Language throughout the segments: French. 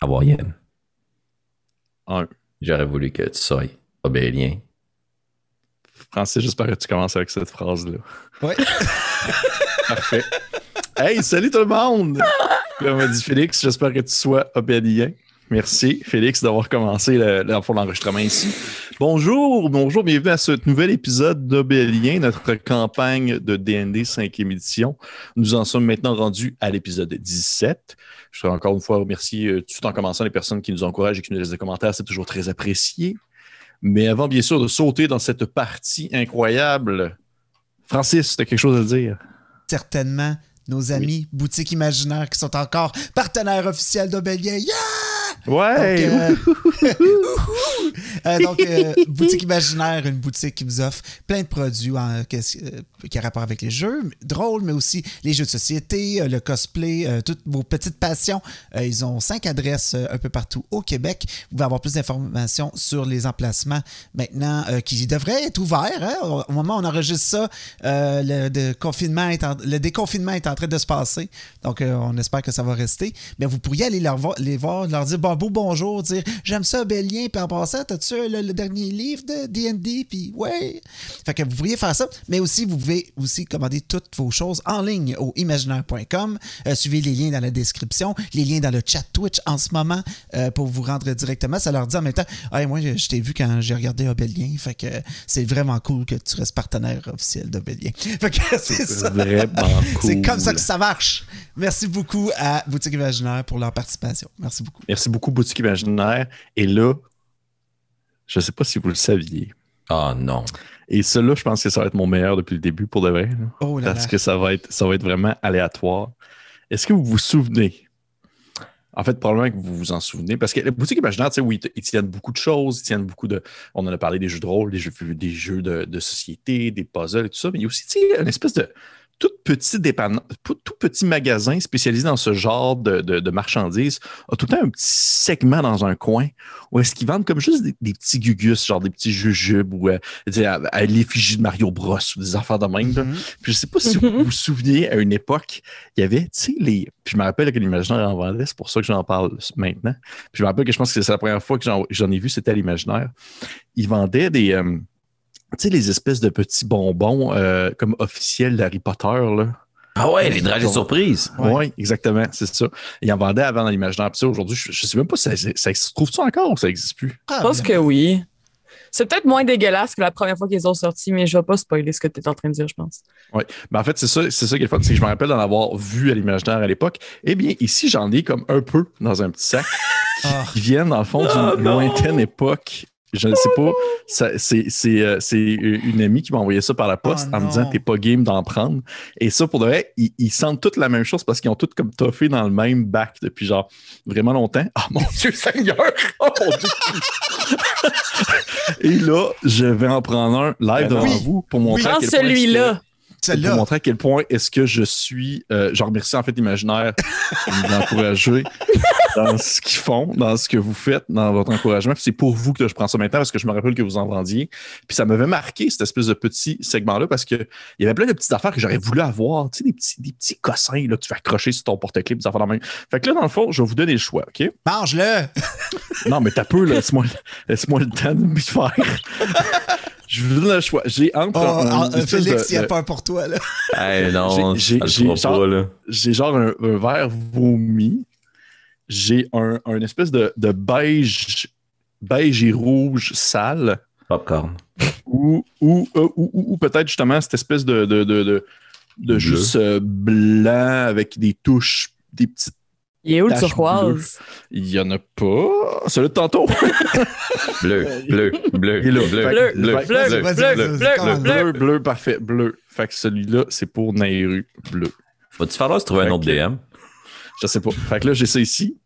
Hawaïenne. Un. J'aurais voulu que tu sois obélien. Francis, j'espère que tu commences avec cette phrase-là. Oui. Parfait. Hey, salut tout le monde! Comme m'a dit Félix, j'espère que tu sois obélien. Merci, Félix, d'avoir commencé le- le- l'enregistrement ici. Bonjour, bonjour, bienvenue à ce nouvel épisode d'Obélien, notre campagne de DND 5e édition. Nous en sommes maintenant rendus à l'épisode 17. Je voudrais encore une fois remercier euh, tout en commençant les personnes qui nous encouragent et qui nous laissent des commentaires, c'est toujours très apprécié. Mais avant, bien sûr, de sauter dans cette partie incroyable, Francis, tu as quelque chose à dire? Certainement, nos amis Boutique Imaginaire qui sont encore partenaires officiels d'Obélien. Yeah! Ouais! Donc, euh, euh, donc, euh, Boutique Imaginaire, une boutique qui vous offre plein de produits en- euh, qui a rapport avec les jeux, drôles, mais aussi les jeux de société, euh, le cosplay, euh, toutes vos petites passions. Euh, ils ont cinq adresses euh, un peu partout au Québec. Vous pouvez avoir plus d'informations sur les emplacements maintenant euh, qui devraient être ouverts. hein. Au au moment où on enregistre ça, euh, le, de confinement est en- le déconfinement est en train de se passer. Donc, euh, on espère que ça va rester. Mais vous pourriez aller leur vo- les voir, leur dire bon, beau bonjour, dire j'aime ça, Bélien, puis en passant, t'as-tu le, le dernier livre de D&D, puis ouais. Fait que vous pourriez faire ça, mais aussi, vous pouvez aussi commander toutes vos choses en ligne au imaginaire.com. Euh, suivez les liens dans la description, les liens dans le chat Twitch en ce moment euh, pour vous rendre directement. Ça leur dit en même temps, hey, moi, je, je t'ai vu quand j'ai regardé Obélien, fait que c'est vraiment cool que tu restes partenaire officiel d'Obélien. Fait que c'est ça. Vraiment cool. C'est comme ça que ça marche. Merci beaucoup à Boutique Imaginaire pour leur participation. Merci beaucoup. Merci beaucoup, Boutique Imaginaire. Et là, je ne sais pas si vous le saviez. Ah non. Et celui-là, je pense que ça va être mon meilleur depuis le début pour de vrai. là. Oh là parce là. que ça va, être, ça va être vraiment aléatoire. Est-ce que vous vous souvenez? En fait, probablement que vous vous en souvenez. Parce que la boutique imaginaire, tu sais, oui, ils tiennent beaucoup de choses, ils tiennent beaucoup de. On en a parlé des jeux de rôle, des jeux, des jeux de, de société, des puzzles et tout ça. Mais il y a aussi, tu sais, une espèce de tout petit dépann- tout tout petit magasin spécialisé dans ce genre de, de- de marchandises a tout le temps un petit segment dans un coin où est-ce qu'ils vendent comme juste des, des petits gugus, genre des petits jujubes ou euh, à, à l'effigie de Mario Bros ou des affaires de même. là. Mhm. Puis je sais pas si vous vous souvenez, à une époque, il y avait, tu sais, les. Puis je me rappelle que l'imaginaire en vendait, c'est pour ça que j'en parle maintenant. Puis je me rappelle que je pense que c'est la première fois que j'en j'en ai vu, c'était à l'imaginaire. Ils vendaient des. euh, tu sais, les espèces de petits bonbons euh, comme officiels d'Harry Potter, là. Ah ouais, les dragées surprises. Ouais. Oui, exactement, c'est ça. Ils en vendaient avant dans l'imaginaire. Puis ça, aujourd'hui, je, je sais même pas si ça, ça, se trouve-tu encore ou ça n'existe plus? Ah, Je pense bien. que oui. C'est peut-être moins dégueulasse que la première fois qu'ils ont sorti, mais je vais pas spoiler ce que tu es en train de dire, je pense. Oui. Ben en fait, c'est ça, c'est ça qui est le fun. C'est que je me rappelle d'en avoir vu à l'imaginaire à l'époque. Eh bien, ici, j'en ai comme un peu dans un petit sac Ah. qui viennent, dans le fond, d'une Oh lointaine époque. Je ne sais pas. C'est euh, c'est une amie qui m'a envoyé ça par la poste Oh en me disant. T'es pas game d'en prendre. Et ça, pour de vrai, ils, ils sentent toutes la même chose parce qu'ils ont toutes comme toffé dans le même bac depuis genre vraiment longtemps. Ah mon Dieu Seigneur! Oh mon Dieu! Et là, je vais en prendre un live devant Oui. vous pour montrer à Prends quel point est-ce que- celui-là. pour montrer à quel point est-ce que je suis. Euh, je remercie en fait l'imaginaire de nous encourager dans ce qu'ils font, dans ce que vous faites, dans votre encouragement. Puis c'est pour vous que je prends ça maintenant parce que je me rappelle que vous en vendiez. Puis ça m'avait marqué cette espèce de petit segment-là parce qu'il y avait plein de petites affaires que j'aurais voulu avoir. Tu sais, des petits, des petits cossins là, que tu fais accrocher sur ton porte-clés, des affaires de même. Fait que là, dans le fond, je vais vous donner le choix, OK? Mange-le. Non, mais t'as peu, là. Laisse-moi laisse-moi le temps de me faire. Je vous donne le choix. J'ai entre. Oh, un- ah, espèce Félix, il a de- peur pour toi. Là. Eh non, J'ai- genre- pas, là. j'ai genre un, un verre vomi. J'ai un, un espèce de, de beige, beige et rouge sale. Popcorn. Ou, ou, euh, ou, ou- ou peut-être justement cette espèce de, de, de, de, juste euh, blanc avec des touches, des petites. Il est où le turquoise? Il y en a pas. Celui de tantôt. Bleu, bleu, bleu, Il est là. bleu, bleu, bleu, bleu, bleu, bleu, bleu, commence. bleu. bleu, bleu, parfait, bleu. Fait que celui-là, c'est pour Nairu, bleu. Va-tu falloir se trouver un autre que- DM? Je sais pas. Fait que là, j'ai ça ici.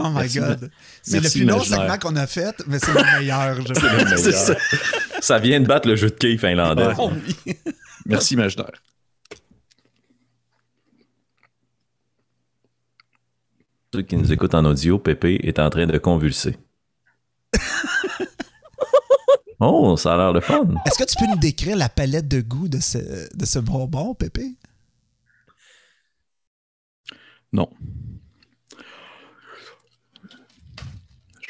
Oh my Merci, God. C'est le plus long segment qu'on a fait, mais c'est le meilleur. Je C'est le C'est ça. meilleur. Ça vient de battre le jeu de quilles finlandais. Oh oui. Merci, imaginaire. Ceux qui nous écoutent en audio, Pépé est en train de convulser. oh, ça a l'air de fun. Est-ce que tu peux nous décrire la palette de goût de ce, de ce bonbon, Pépé? Non.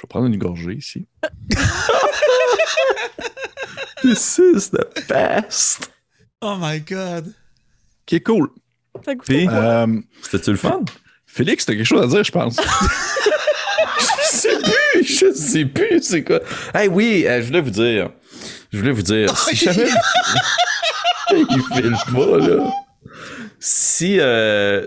Prendre une gorgée ici. This is the best. Oh my god. Cool. Goûte Puis, quoi? Euh, c'était-tu le fun? Félix, t'as quelque chose à dire, je pense. Je sais plus, je sais plus c'est quoi? Hey oui, euh, je voulais vous dire. Je voulais vous dire. Si jamais. Il file pas, là. Si. euh,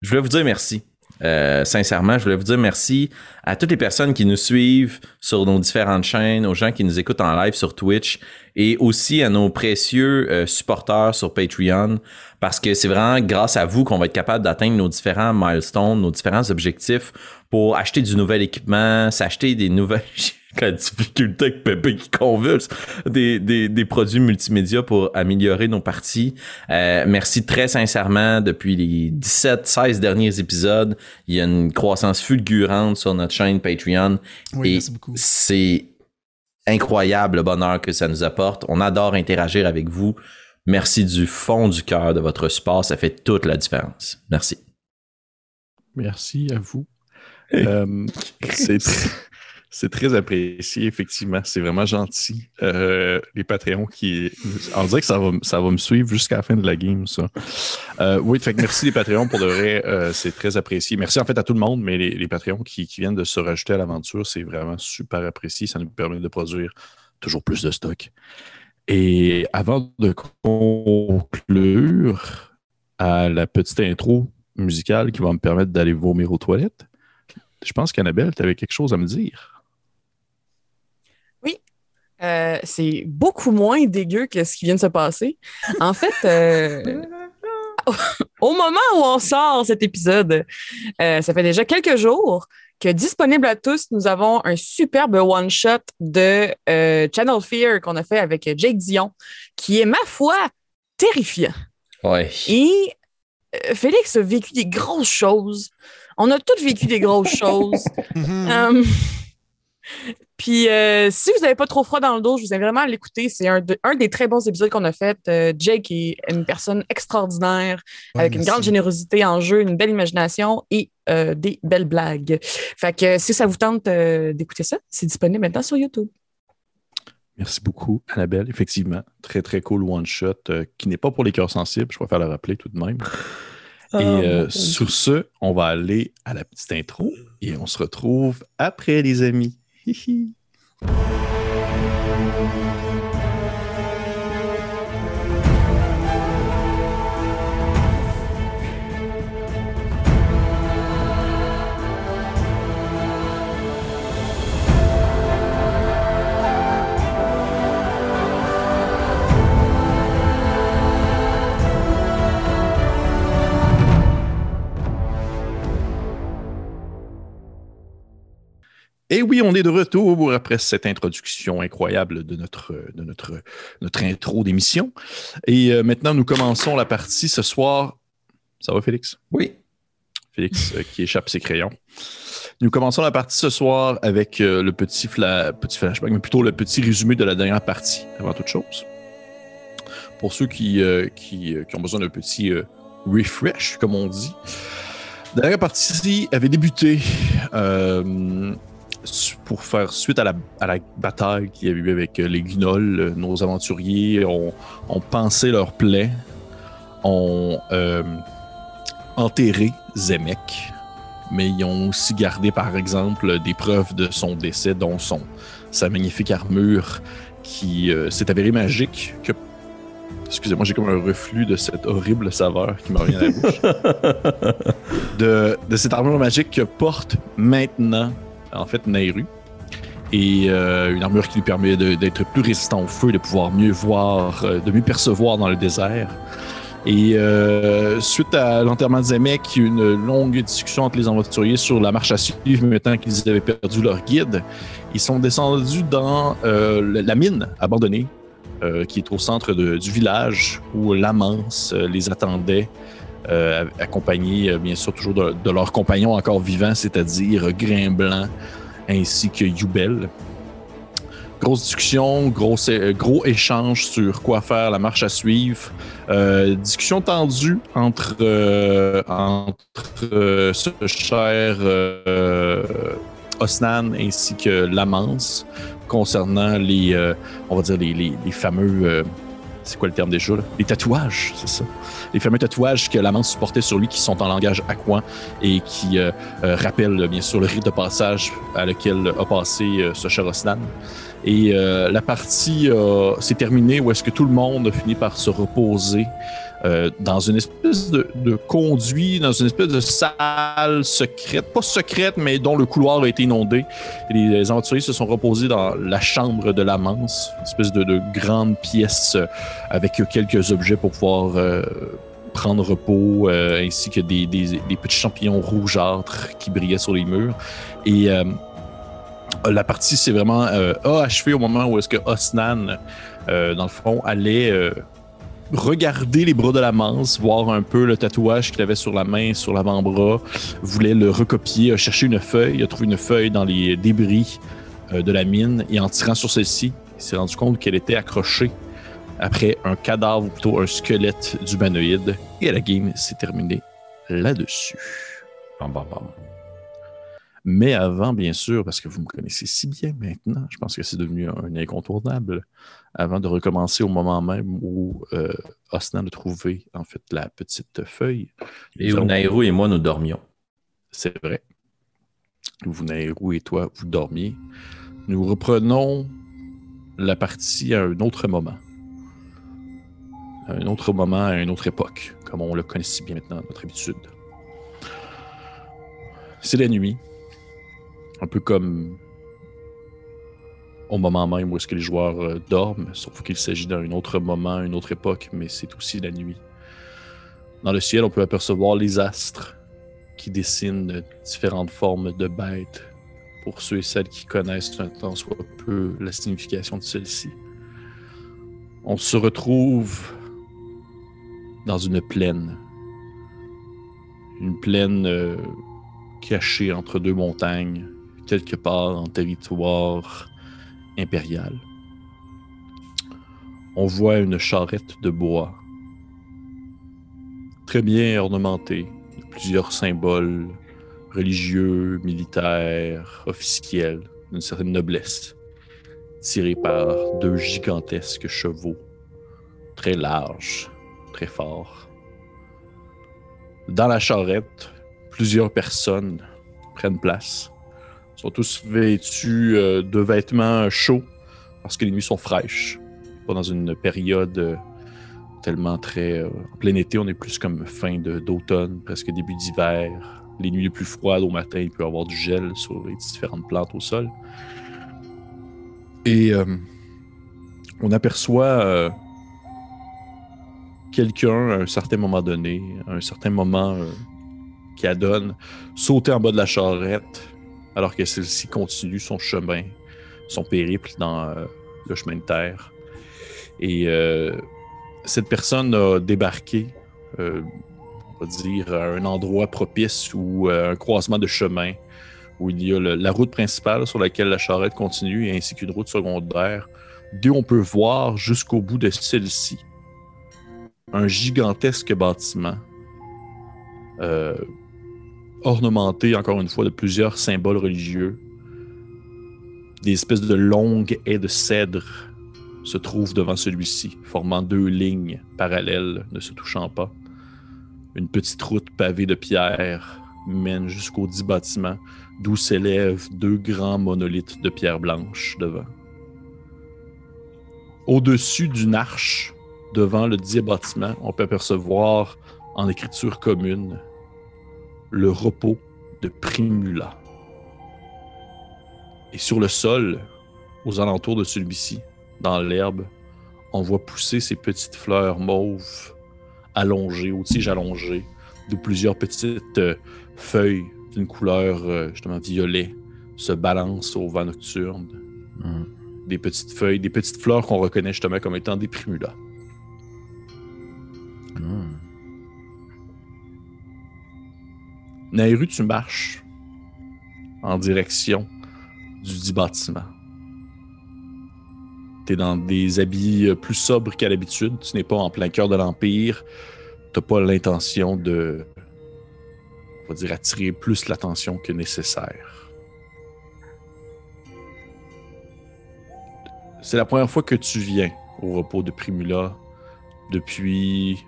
je voulais vous dire merci. Euh, sincèrement, je voulais vous dire merci à toutes les personnes qui nous suivent sur nos différentes chaînes, aux gens qui nous écoutent en live sur Twitch et aussi à nos précieux euh, supporters sur Patreon parce que c'est vraiment grâce à vous qu'on va être capable d'atteindre nos différents milestones, nos différents objectifs pour acheter du nouvel équipement, s'acheter des nouvelles la difficulté avec Pépé qui convulse, des, des, des produits multimédia pour améliorer nos parties. Euh, merci très sincèrement. Depuis les 17-16 derniers épisodes, il y a une croissance fulgurante sur notre chaîne Patreon. Oui, Et merci beaucoup. c'est incroyable le bonheur que ça nous apporte. On adore interagir avec vous. Merci du fond du cœur de votre support. Ça fait toute la différence. Merci. Merci à vous. Euh, c'est c'est très apprécié, effectivement. C'est vraiment gentil. Euh, les Patreons qui. On dirait que ça va, me suivre jusqu'à la fin de la game, ça. Euh, oui, fait merci les Patreons pour de vrai. euh, c'est très apprécié. Merci en fait à tout le monde, mais les, les Patreons qui, qui viennent de se rajouter à l'aventure, c'est vraiment super apprécié. Ça nous permet de produire toujours plus de stock. Et avant de conclure à la petite intro musicale qui va me permettre d'aller vomir aux toilettes, je pense qu'Annabelle, tu avais quelque chose à me dire. Euh, c'est beaucoup moins dégueu que ce qui vient de se passer. En fait, euh, au moment où on sort cet épisode, euh, ça fait déjà quelques jours que disponible à tous, nous avons un superbe one-shot de euh, Channel Fear qu'on a fait avec Jake Dion, qui est, ma foi, terrifiant. Ouais. Et euh, Félix a vécu des grosses choses. On a tous vécu des grosses choses. Mhm. Puis, euh, si vous n'avez pas trop froid dans le dos, je vous invite vraiment à l'écouter. C'est un, de- un des très bons épisodes qu'on a fait. Euh, Jake est une personne extraordinaire, Ouais, avec une grande générosité en jeu, une belle imagination et euh, des belles blagues. Fait que si ça vous tente euh, d'écouter ça, c'est disponible maintenant sur YouTube. Merci beaucoup, Annabelle. Effectivement, très, très cool one-shot euh, qui n'est pas pour les cœurs sensibles. Je préfère le rappeler tout de même. Ah, et euh, sur ce, on va aller à la petite intro et on se retrouve après, les amis. Hee hee. Et oui, on est de retour après cette introduction incroyable de notre, de notre, notre intro d'émission. Et euh, maintenant, nous commençons la partie ce soir. Ça va, Félix? Oui. Félix euh, qui échappe ses crayons. Nous commençons la partie ce soir avec euh, le petit, fla- petit flashback, mais plutôt le petit résumé de la dernière partie, avant toute chose. Pour ceux qui, qui, qui ont besoin d'un petit refresh, comme on dit. La dernière partie avait débuté pour faire suite à la, à la bataille qu'il y a eu avec euh, les Guignols. Euh, Nos aventuriers ont, ont pansé leurs plaies, ont euh, enterré Zemek, mais ils ont aussi gardé, par exemple, des preuves de son décès, dont son, sa magnifique armure qui euh, s'est avérée magique. Que... Excusez-moi, j'ai comme un reflux de cette horrible saveur qui me revient à la bouche. de, de cette armure magique que porte maintenant, en fait, Nairu. Et euh, une armure qui lui permet d'être plus résistant au feu, de pouvoir mieux voir, euh, de mieux percevoir dans le désert. Et euh, suite à l'enterrement de Zemek, une longue discussion entre les aventuriers sur la marche à suivre, maintenant qu'ils avaient perdu leur guide. Ils sont descendus dans la mine abandonnée, qui est au centre du village, où l'amance les attendait, euh, accompagnés euh, bien sûr toujours de, leurs compagnons encore vivants, c'est-à-dire Grain Blanc ainsi que Yubel. Grosse discussion, gros, é- gros échange sur quoi faire, la marche à suivre. Euh, discussion tendue entre, euh, entre euh, ce cher euh, Osnan ainsi que Lamance concernant les, euh, on va dire, les, fameux, euh, c'est quoi le terme déjà, là? Les tatouages, c'est ça. Les fameux tatouages que Lamance supportait sur lui qui sont en langage aquan et qui euh, euh, rappellent bien sûr le rite de passage à lequel a passé euh, ce. Et euh, la partie s'est terminée où est-ce que tout le monde a fini par se reposer euh, dans une espèce de, conduit, dans une espèce de salle secrète, pas secrète, mais dont le couloir a été inondé. Et les aventuriers se sont reposés dans la chambre de la Mance, une espèce de, de grande pièce euh, avec quelques objets pour pouvoir euh, prendre repos, ainsi que des, petits champignons rougeâtres qui brillaient sur les murs. Et la partie s'est vraiment achevée au moment où est-ce que Osnan, dans le fond, allait regarder les bras de la manse, voir un peu le tatouage qu'il avait sur la main, sur l'avant-bras, voulait le recopier, a cherché une feuille, a trouvé une feuille dans les débris euh, de la mine et en tirant sur celle-ci, il s'est rendu compte qu'elle était accrochée après un cadavre, ou plutôt un squelette d'humanoïde. Et la game s'est terminée là-dessus. Bam, bam, bam. Mais avant, bien sûr, parce que vous me connaissez si bien maintenant, je pense que c'est devenu un incontournable. Avant de recommencer au moment même où euh, Osnan a trouvé en fait la petite feuille. Et où allons- Nairo et moi, nous dormions. C'est vrai. Vous, Nairou et toi, vous dormiez. Nous reprenons la partie à un autre moment. À un autre moment, à une autre époque, comme on le connaît si bien maintenant, notre habitude. C'est la nuit. Un peu comme au moment même où est-ce que les joueurs euh, dorment, sauf qu'il s'agit d'un autre moment, une autre époque, mais c'est aussi la nuit. Dans le ciel, on peut apercevoir les astres qui dessinent différentes formes de bêtes pour ceux et celles qui connaissent un tant soit peu la signification de celle-ci. On se retrouve dans une plaine. Une plaine euh, cachée entre deux montagnes, quelque part en territoire impérial. On voit une charrette de bois, très bien ornementée, de plusieurs symboles religieux, militaires, officiels, d'une certaine noblesse, tirés par deux gigantesques chevaux, très larges, très forts. Dans la charrette, plusieurs personnes prennent place. Sont tous vêtus euh, de vêtements chauds parce que les nuits sont fraîches. Pas dans une période euh, tellement très. euh, en plein été, on est plus comme fin d'automne, presque début d'hiver. Les nuits les plus froides au matin, il peut y avoir du gel sur les différentes plantes au sol. Et on aperçoit quelqu'un à un certain moment donné, à un certain moment qui adonne, sauter en bas de la charrette alors que celle-ci continue son chemin, son périple dans euh, le chemin de terre. Et euh, cette personne a débarqué, euh, on va dire, à un endroit propice ou un croisement de chemin où il y a la route principale sur laquelle la charrette continue ainsi qu'une route secondaire, d'où on peut voir jusqu'au bout de celle-ci un gigantesque bâtiment ornementé encore une fois de plusieurs symboles religieux. Des espèces de longues haies de cèdre se trouvent devant celui-ci, formant deux lignes parallèles ne se touchant pas. Une petite route pavée de pierre mène jusqu'aux dix bâtiments, d'où s'élèvent deux grands monolithes de pierre blanche devant. Au-dessus d'une arche, devant le dit bâtiment, on peut apercevoir en écriture commune le repos de Primula. Et sur le sol, aux alentours de celui-ci, dans l'herbe, on voit pousser ces petites fleurs mauves allongées, aux tiges allongées, de plusieurs petites euh, feuilles d'une couleur euh, justement violet se balancent au vent nocturne. Hmm. Des petites feuilles, des petites fleurs qu'on reconnaît justement comme étant des primulas. Nairu, tu marches en direction du dit bâtiment. Tu dans des habits euh, plus sobres qu'à l'habitude. Tu n'es pas en plein cœur de l'Empire. Tu pas l'intention de, on va dire, attirer plus l'attention que nécessaire. C'est la première fois que tu viens au repos de Primula depuis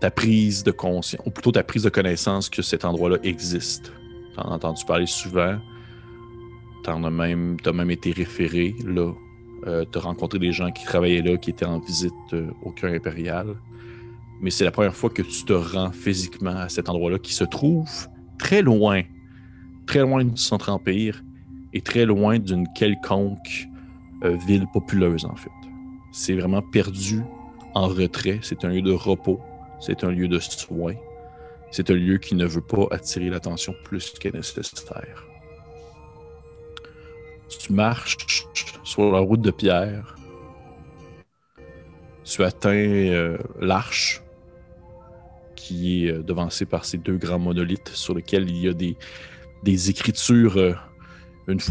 ta prise de conscience, ou plutôt ta prise de connaissance que cet endroit-là existe. T'en as entendu parler souvent. T'en as même, t'as même été référé là. Euh, t'as rencontré des gens qui travaillaient là, qui étaient en visite euh, au cœur impérial. Mais c'est la première fois que tu te rends physiquement à cet endroit-là qui se trouve très loin, très loin du centre empire et très loin d'une quelconque euh, ville populeuse en fait. C'est vraiment perdu en retrait. C'est un lieu de repos. C'est un lieu de soins. C'est un lieu qui ne veut pas attirer l'attention plus que nécessaire. Tu marches sur la route de pierre. Tu atteins euh, l'arche qui est euh, devancée par ces deux grands monolithes sur lesquels il y a des, écritures, euh,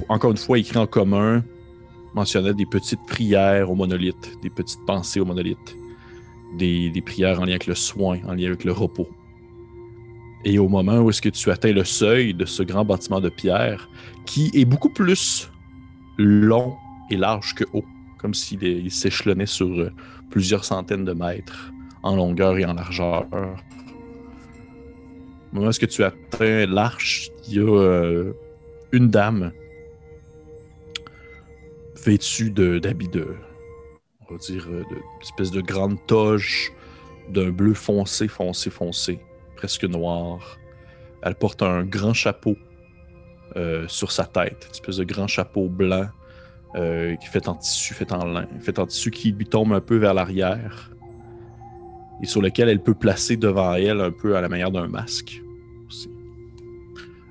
encore une fois écrites en commun, mentionnant des petites prières aux monolithes, des petites pensées aux monolithes, des, prières en lien avec le soin, en lien avec le repos. Et au moment où est-ce que tu atteins le seuil de ce grand bâtiment de pierre, qui est beaucoup plus long et large que haut, comme s'il s'échelonnait sur euh, plusieurs centaines de mètres en longueur et en largeur. Au moment où est-ce que tu atteins l'arche, il y a euh, une dame vêtue d'habits de, on va dire, euh, une espèce de grande toge d'un bleu foncé, foncé, foncé, presque noir. Elle porte un grand chapeau euh, sur sa tête, une espèce de grand chapeau blanc euh, qui fait en tissu, fait en lin, fait en tissu qui lui tombe un peu vers l'arrière et sur lequel elle peut placer devant elle un peu à la manière d'un masque. aussi.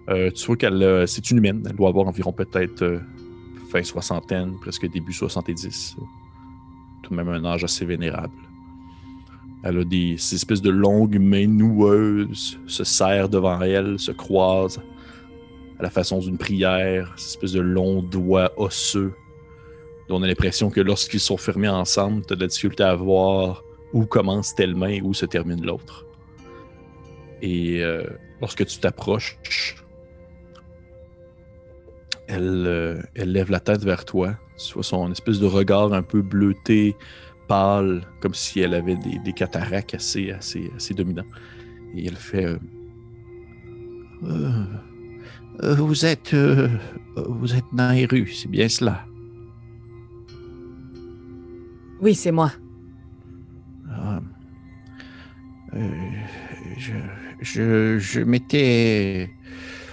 Tu vois qu'elle, c'est une humaine, elle doit avoir environ peut-être fin soixantaine, presque début 70. Même un âge assez vénérable. Elle a des ces espèces de longues mains noueuses, se serrent devant elle, se croisent à la façon d'une prière, ces espèces de longs doigts osseux, dont on a l'impression que lorsqu'ils sont fermés ensemble, tu as de la difficulté à voir où commence telle main et où se termine l'autre. Et euh, lorsque tu t'approches, elle, euh, elle lève la tête vers toi. Tu vois son espèce de regard un peu bleuté, pâle, comme si elle avait des, des cataractes assez, assez, assez dominants. Et elle fait euh, Euh, euh, Vous êtes. euh, vous êtes Nairu, c'est bien cela. Oui, c'est moi. Ah. Euh, je je, je m'étais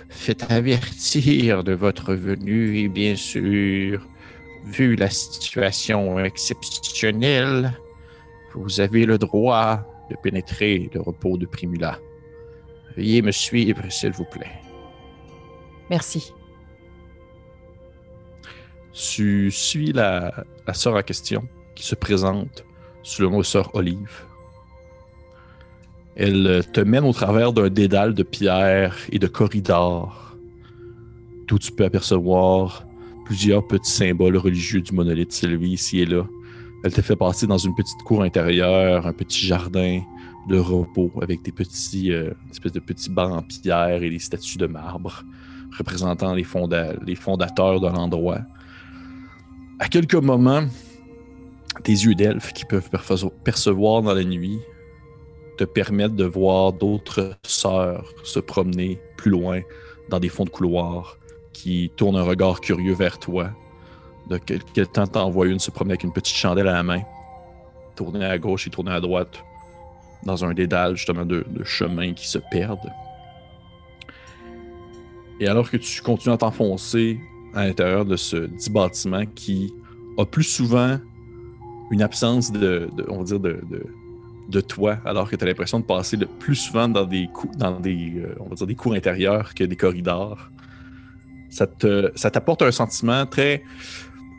fait avertir de votre venue et bien sûr, vu la situation exceptionnelle, vous avez le droit de pénétrer le repos de Primula. Veuillez me suivre, s'il vous plaît. Merci. Tu suis la, la sœur en question qui se présente sous le nom de sœur Olive. Elle te mène au travers d'un dédale de pierres et de corridors, d'où tu peux apercevoir plusieurs petits symboles religieux du monolithe s'élevés ici et là. Elle te fait passer dans une petite cour intérieure, un petit jardin de repos avec des petits, euh, espèces de petits bancs en pierre et des statues de marbre représentant les, les fondateurs de l'endroit. À quelques moments, tes yeux d'elfe qui peuvent percevoir dans la nuit te permettent de voir d'autres sœurs se promener plus loin dans des fonds de couloir qui tournent un regard curieux vers toi. De quel, quel temps t'en vois une se promener avec une petite chandelle à la main, tourner à gauche et tourner à droite dans un dédale justement de, chemins qui se perdent. Et alors que tu continues à t'enfoncer à l'intérieur de ce dit bâtiment qui a plus souvent une absence de, on va dire, de toi, alors que tu as l'impression de passer le plus souvent dans des, cou- dans des, euh, on va dire des cours intérieurs que des corridors. Ça te, ça t'apporte un sentiment très,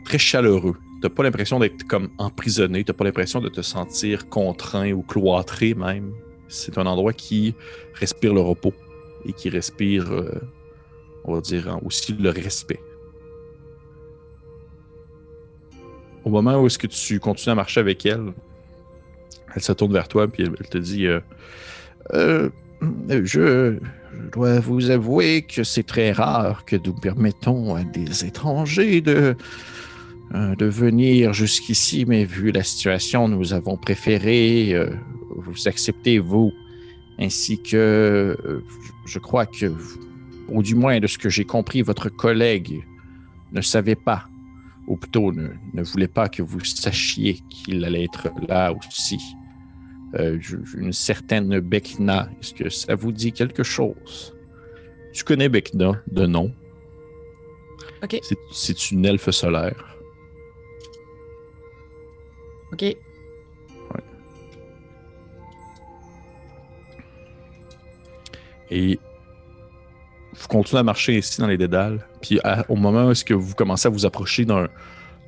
très chaleureux. T'as pas l'impression d'être comme emprisonné, t'as pas l'impression de te sentir contraint ou cloîtré même. C'est un endroit qui respire le repos et qui respire, euh, on va dire, hein, aussi le respect. Au moment où est-ce que tu continues à marcher avec elle, elle se tourne vers toi elle, elle te dit euh, Euh, je, je dois vous avouer que c'est très rare que nous permettons à des étrangers de euh, venir jusqu'ici, mais vu la situation, nous avons préféré euh, vous accepter, vous, ainsi que euh, je crois que, ou du moins de ce que j'ai compris, votre collègue ne savait pas, ou plutôt ne voulait pas que vous sachiez qu'il allait être là aussi. Euh, une certaine Bekna, est-ce que ça vous dit quelque chose? Tu connais Bekna de nom? OK. C'est- une elfe solaire. OK. Et vous continuez à marcher ici dans les dédales. Puis à- au moment où est-ce que vous commencez à vous approcher d'un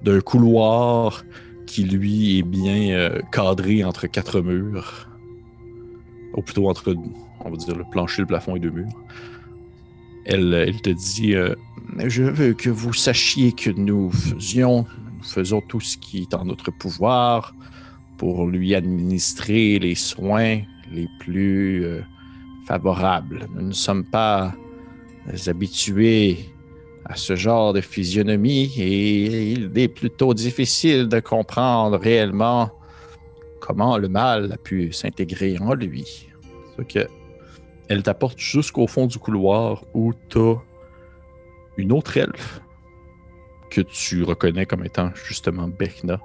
d'un couloir qui lui est bien euh, cadré entre quatre murs, ou plutôt entre, on va dire, le plancher, le plafond et deux murs, elle, elle te dit euh, Je veux que vous sachiez que nous faisions, nous faisons tout ce qui est en notre pouvoir pour lui administrer les soins les plus euh, favorables. Nous ne sommes pas habitués à ce genre de physionomie et il est plutôt difficile de comprendre réellement comment le mal a pu s'intégrer en lui. Ce que elle t'apporte jusqu'au fond du couloir où tu as une autre elfe que tu reconnais comme étant justement Bekna,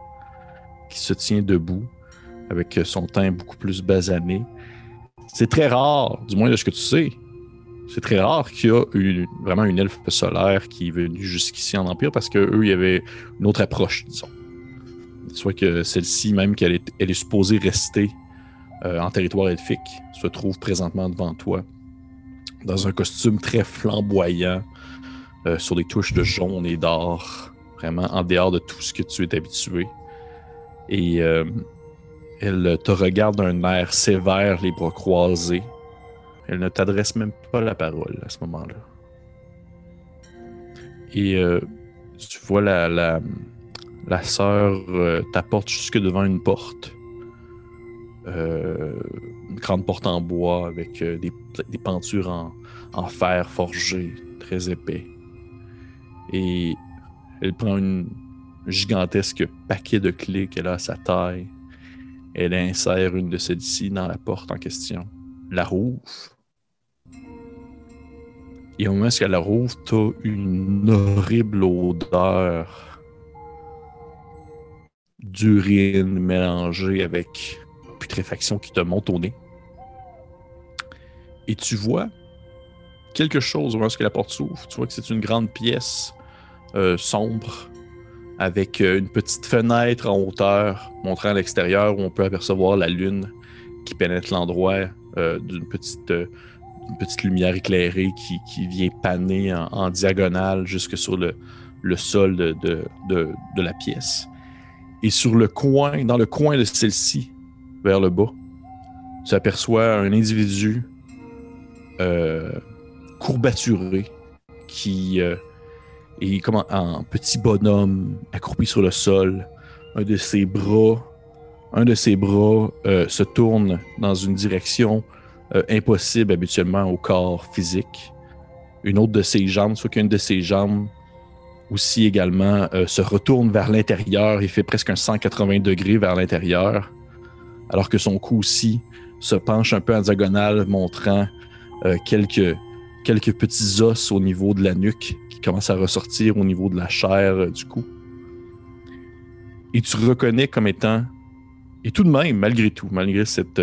qui se tient debout avec son teint beaucoup plus basané. C'est très rare, du moins de ce que tu sais, c'est très rare qu'il y a une- vraiment une elfe solaire qui est venue jusqu'ici en Empire parce qu'eux, il y avait une autre approche, disons. Soit que celle-ci, même qu'elle est, elle est supposée rester euh, en territoire elfique, se trouve présentement devant toi dans un costume très flamboyant, euh, sur des touches de jaune et d'or, vraiment en dehors de tout ce que tu es habitué. Et euh, elle te regarde d'un air sévère, les bras croisés. Elle ne t'adresse même pas la parole à ce moment-là. Et euh, tu vois la, la, sœur euh, t'apporte jusque devant une porte. Euh, une grande porte en bois avec des, des pentures en, en fer forgé, très épais. Et elle prend une gigantesque paquet de clés qu'elle a à sa taille. Elle insère une de celles-ci dans la porte en question. La rouvre. Et au moment où elle la rouvre, t'as une horrible odeur d'urine mélangée avec putréfaction qui te monte au nez. Et tu vois quelque chose au moment où la porte s'ouvre. Tu vois que c'est une grande pièce euh, sombre avec euh, une petite fenêtre en hauteur montrant l'extérieur où on peut apercevoir la lune qui pénètre l'endroit euh, d'une petite, une petite lumière éclairée qui, qui vient paner en, diagonale jusque sur le, le sol de, de, de- la pièce. Et sur le coin, dans le coin de celle-ci, vers le bas, tu aperçois un individu euh, courbaturé qui euh, est comme en petit bonhomme accroupi sur le sol. Un de ses bras, un de ses bras euh, se tourne dans une direction euh, impossible habituellement au corps physique. Une autre de ses jambes, soit qu'une de ses jambes aussi également euh, se retourne vers l'intérieur et fait presque un 180 degrés vers l'intérieur, alors que son cou aussi se penche un peu en diagonale, montrant euh, quelques, quelques petits os au niveau de la nuque qui commencent à ressortir au niveau de la chair du cou. Et tu reconnais comme étant, et tout de même, malgré tout, malgré cette,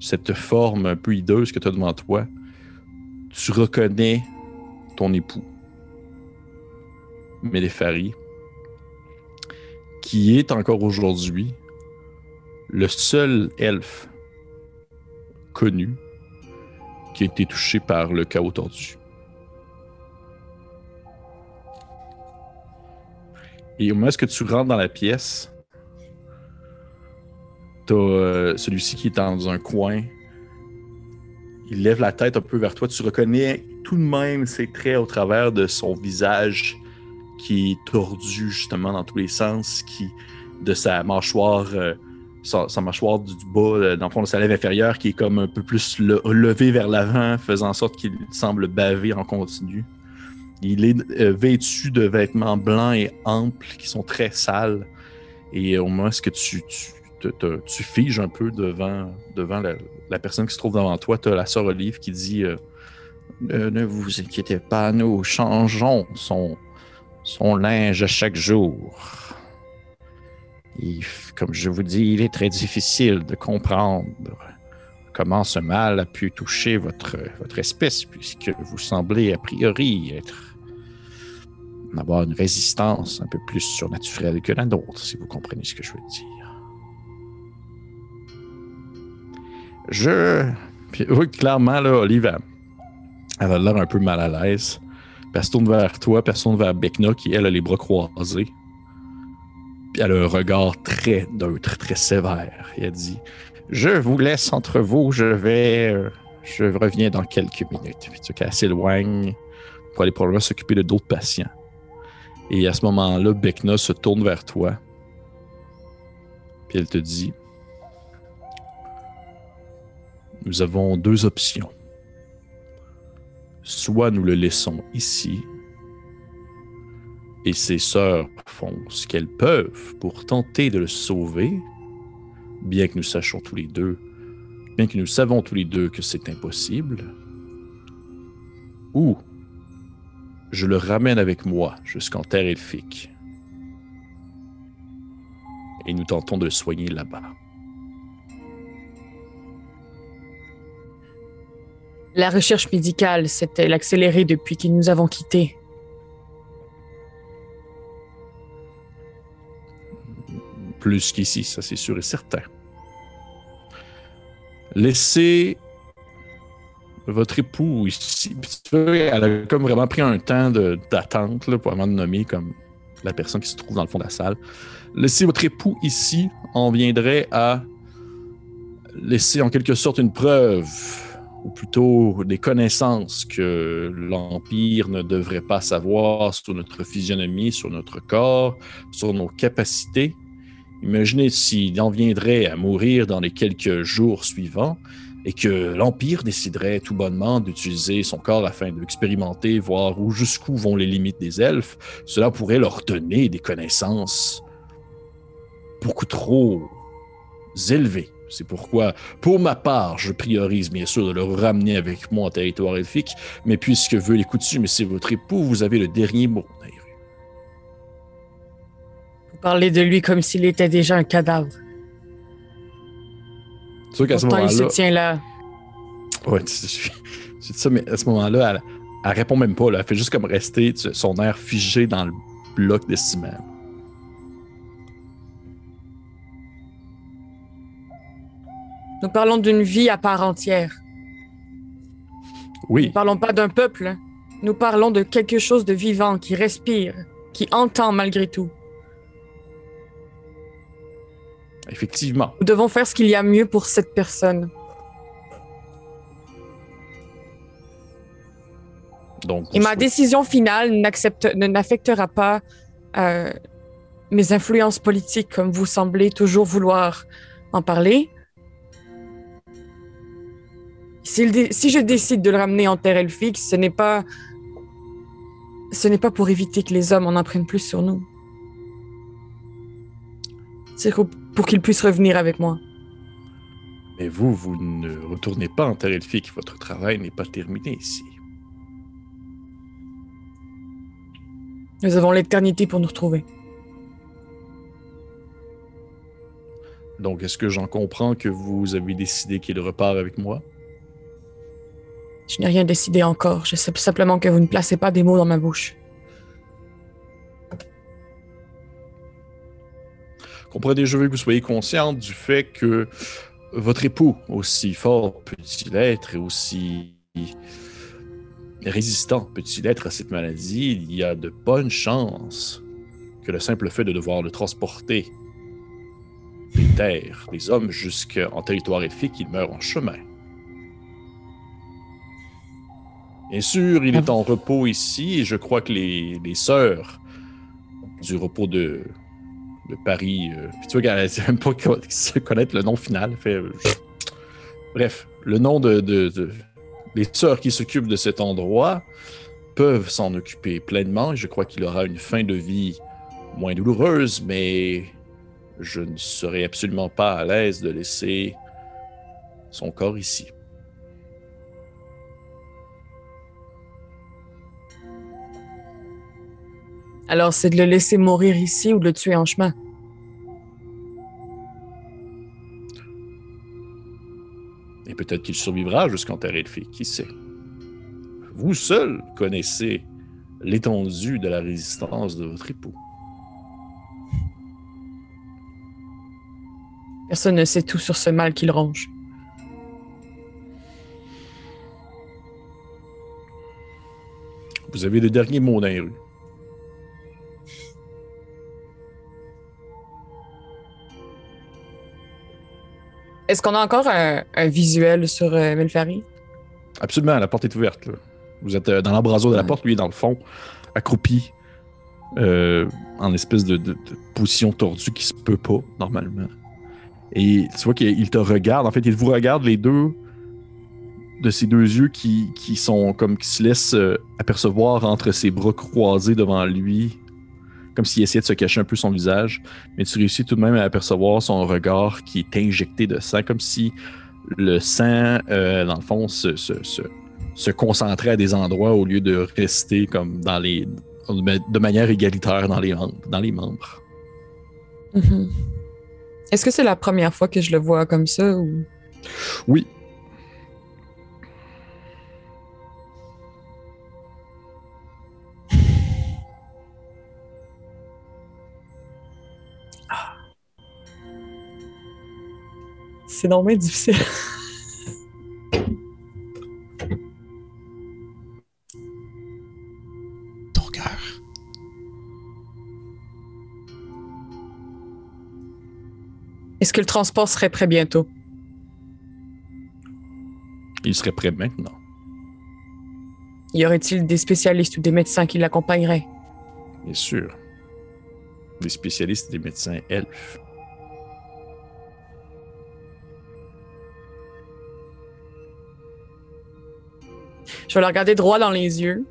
cette forme un peu hideuse que tu as devant toi, tu reconnais ton époux, Mélépharie, qui est encore aujourd'hui le seul elfe connu qui a été touché par le chaos tordu. Et au moment où tu rentres dans la pièce, t'as euh, celui-ci qui est dans un coin. Il lève la tête un peu vers toi. Tu reconnais tout de même ses traits au travers de son visage qui est tordu justement dans tous les sens, qui de sa mâchoire, euh, sa, mâchoire du, bas, euh, dans le fond de sa lèvre inférieure, qui est comme un peu plus le- levée vers l'avant, faisant en sorte qu'il semble baver en continu. Il est vêtu de vêtements blancs et amples qui sont très sales. Et au moment où tu, tu, tu figes un peu devant, devant la, personne qui se trouve devant toi, tu as la sœur Olive qui dit euh, Ne vous inquiétez pas, nous changeons son, son linge à chaque jour. Et comme je vous dis, il est très difficile de comprendre comment ce mal a pu toucher votre, votre espèce, puisque vous semblez a priori être avoir une résistance un peu plus surnaturelle que la nôtre, si vous comprenez ce que je veux dire. Je. Puis, oui, clairement, là, Olive, elle, elle a l'air un peu mal à l'aise. Puis elle se tourne vers toi, puis elle se tourne vers Bekna, qui, elle, a les bras croisés. Puis elle a un regard très neutre, très sévère. Et elle dit Je vous laisse entre vous, je vais. euh, je reviens dans quelques minutes. Puis tu vois qu'elle s'éloigne pour aller probablement s'occuper de d'autres patients. Et à ce moment-là, Bekna se tourne vers toi. Puis elle te dit Nous avons deux options. Soit nous le laissons ici, et ses sœurs font ce qu'elles peuvent pour tenter de le sauver, bien que nous sachions tous les deux, bien que nous savons tous les deux que c'est impossible, ou je le ramène avec moi jusqu'en terre elfique. Et nous tentons de le soigner là-bas. La recherche médicale s'est-elle accélérée depuis que nous avons quitté Plus qu'ici, ça c'est sûr et certain. Laissez votre époux ici. Elle a comme vraiment pris un temps d'attente pour avant nommer comme la personne qui se trouve dans le fond de la salle. Laissez votre époux ici en viendrait à laisser en quelque sorte une preuve, ou plutôt des connaissances que l'Empire ne devrait pas savoir sur notre physionomie, sur notre corps, sur nos capacités. Imaginez s'il en viendrait à mourir dans les quelques jours suivants et que l'Empire déciderait tout bonnement d'utiliser son corps afin d'expérimenter, voir où jusqu'où vont les limites des elfes. Cela pourrait leur donner des connaissances beaucoup trop élevées. C'est pourquoi, pour ma part, je priorise bien sûr de le ramener avec moi en territoire elfique, mais puisque veut les coutumes et c'est votre époux, vous avez le dernier mot. Nairu. Vous parlez de lui comme s'il était déjà un cadavre. Sûr qu'à ce Pourtant, il se moment-là, tient là. Ouais, tu- ça, mais à ce moment-là, elle, elle répond même pas. Là. Elle fait juste comme rester son air figé dans le bloc de ciment. Nous parlons d'une vie à part entière. Oui, Nous parlons pas d'un peuple. hein. Nous parlons de quelque chose de vivant qui respire, qui entend malgré tout. effectivement. Nous devons faire ce qu'il y a mieux pour cette personne. Donc, Et ma décision finale ne- n'affectera pas euh, mes influences politiques comme vous semblez toujours vouloir en parler. Si je décide de le ramener en terre elfique, ce n'est pas ce n'est pas pour éviter que les hommes en apprennent plus sur nous. C'est pour pour qu'il puisse revenir avec moi. Mais vous, vous ne retournez pas en terre elfique. Votre travail n'est pas terminé ici. Nous avons l'éternité pour nous retrouver. Donc, est-ce que j'en comprends que vous avez décidé qu'il repart avec moi? Je n'ai rien décidé encore. Je sais simplement que vous ne placez pas des mots dans ma bouche. Comprenez, je veux que vous soyez consciente du fait que votre époux, aussi fort peut-il être et aussi résistant peut-il être à cette maladie, il y a de bonnes chances que le simple fait de devoir le transporter des terres, des hommes jusqu'en territoire elfique, il meurt en chemin. Bien sûr, il est en repos ici et je crois que les, les sœurs du repos de, de Paris. euh, puis tu vois qu'elle même pas se connaître le nom final. Fait, euh, Bref, le nom de, de- de- des sœurs qui s'occupent de cet endroit peuvent s'en occuper pleinement et je crois qu'il aura une fin de vie moins douloureuse, mais je ne serais absolument pas à l'aise de laisser son corps ici. Alors, c'est de le laisser mourir ici ou de le tuer en chemin? Et peut-être qu'il survivra jusqu'en terre elfique, qui sait? Vous seul connaissez l'étendue de la résistance de votre époux. Personne ne sait tout sur ce mal qu'il ronge. Vous avez le dernier mot dans les rues. Est-ce qu'on a encore un, un visuel sur euh, Melfari? Absolument, la porte est ouverte. là. Vous êtes euh, dans l'embrasure de la Ouais. porte, lui est dans le fond, accroupi, euh, en espèce de, de- de position tordue qui se peut pas, normalement. Et tu vois qu'il il te regarde, en fait, il vous regarde les deux de ses deux yeux qui, qui sont comme qui se laissent euh, apercevoir entre ses bras croisés devant lui, comme s'il essayait de se cacher un peu son visage. Mais tu réussis tout de même à apercevoir son regard qui est injecté de sang, comme si le sang, euh, dans le fond, se, se, se, se concentrait à des endroits au lieu de rester comme dans les de manière égalitaire dans les membres. Dans les membres. Mhm. Est-ce que c'est la première fois que je le vois comme ça ou? Oui. C'est normalement difficile? Ton cœur. Est-ce que le transport serait prêt bientôt? Il serait prêt maintenant. Y aurait-il des spécialistes ou des médecins qui l'accompagneraient? Bien sûr. Des spécialistes et des médecins elfes. Je vais le regarder droit dans les yeux.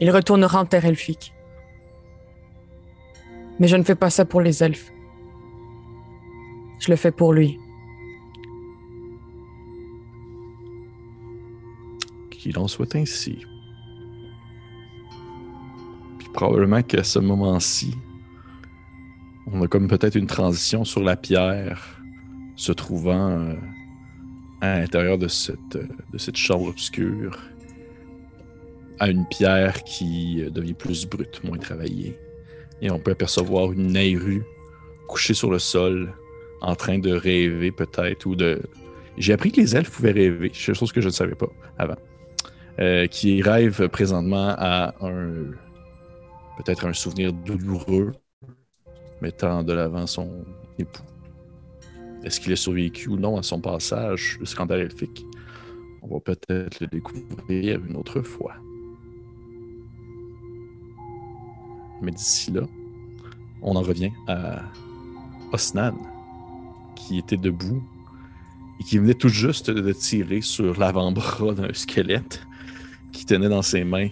Il retournera en terre elfique. Mais je ne fais pas ça pour les elfes. Je le fais pour lui. Qu'il en soit ainsi. Puis probablement qu'à ce moment-ci, on a comme peut-être une transition sur la pierre se trouvant euh, à l'intérieur de cette, euh, de chambre obscure à une pierre qui euh, devient plus brute, moins travaillée. Et on peut apercevoir une Nairu couchée sur le sol, en train de rêver peut-être, ou de... J'ai appris que les elfes pouvaient rêver, chose que je ne savais pas avant. Qui rêve présentement à un... peut-être un souvenir douloureux, mettant de l'avant son époux. Est-ce qu'il a survécu ou non à son passage, le scandale elfique? On va peut-être le découvrir une autre fois. Mais d'ici là, on en revient à Osnan, qui était debout et qui venait tout juste de tirer sur l'avant-bras d'un squelette qui tenait dans ses mains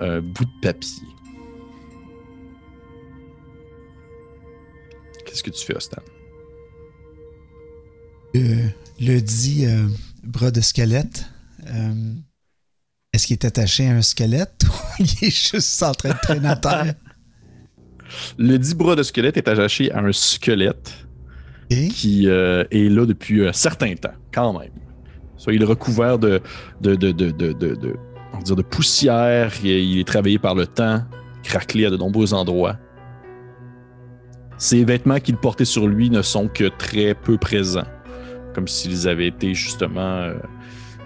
un bout de papier. Qu'est-ce que tu fais, Osnan? Le, le dit euh, bras de squelette. euh, Est-ce qu'il est attaché à un squelette ou il est juste en train de traîner à terre? Le dit bras de squelette est attaché à un squelette Et qui euh, est là depuis un certain temps, quand même. Soit il est recouvert de, de, de, de, de, de- de- on va dire de poussière, il est travaillé par le temps, craquelé à de nombreux endroits. Ses vêtements qu'il portait sur lui ne sont que très peu présents, comme s'ils avaient été justement euh,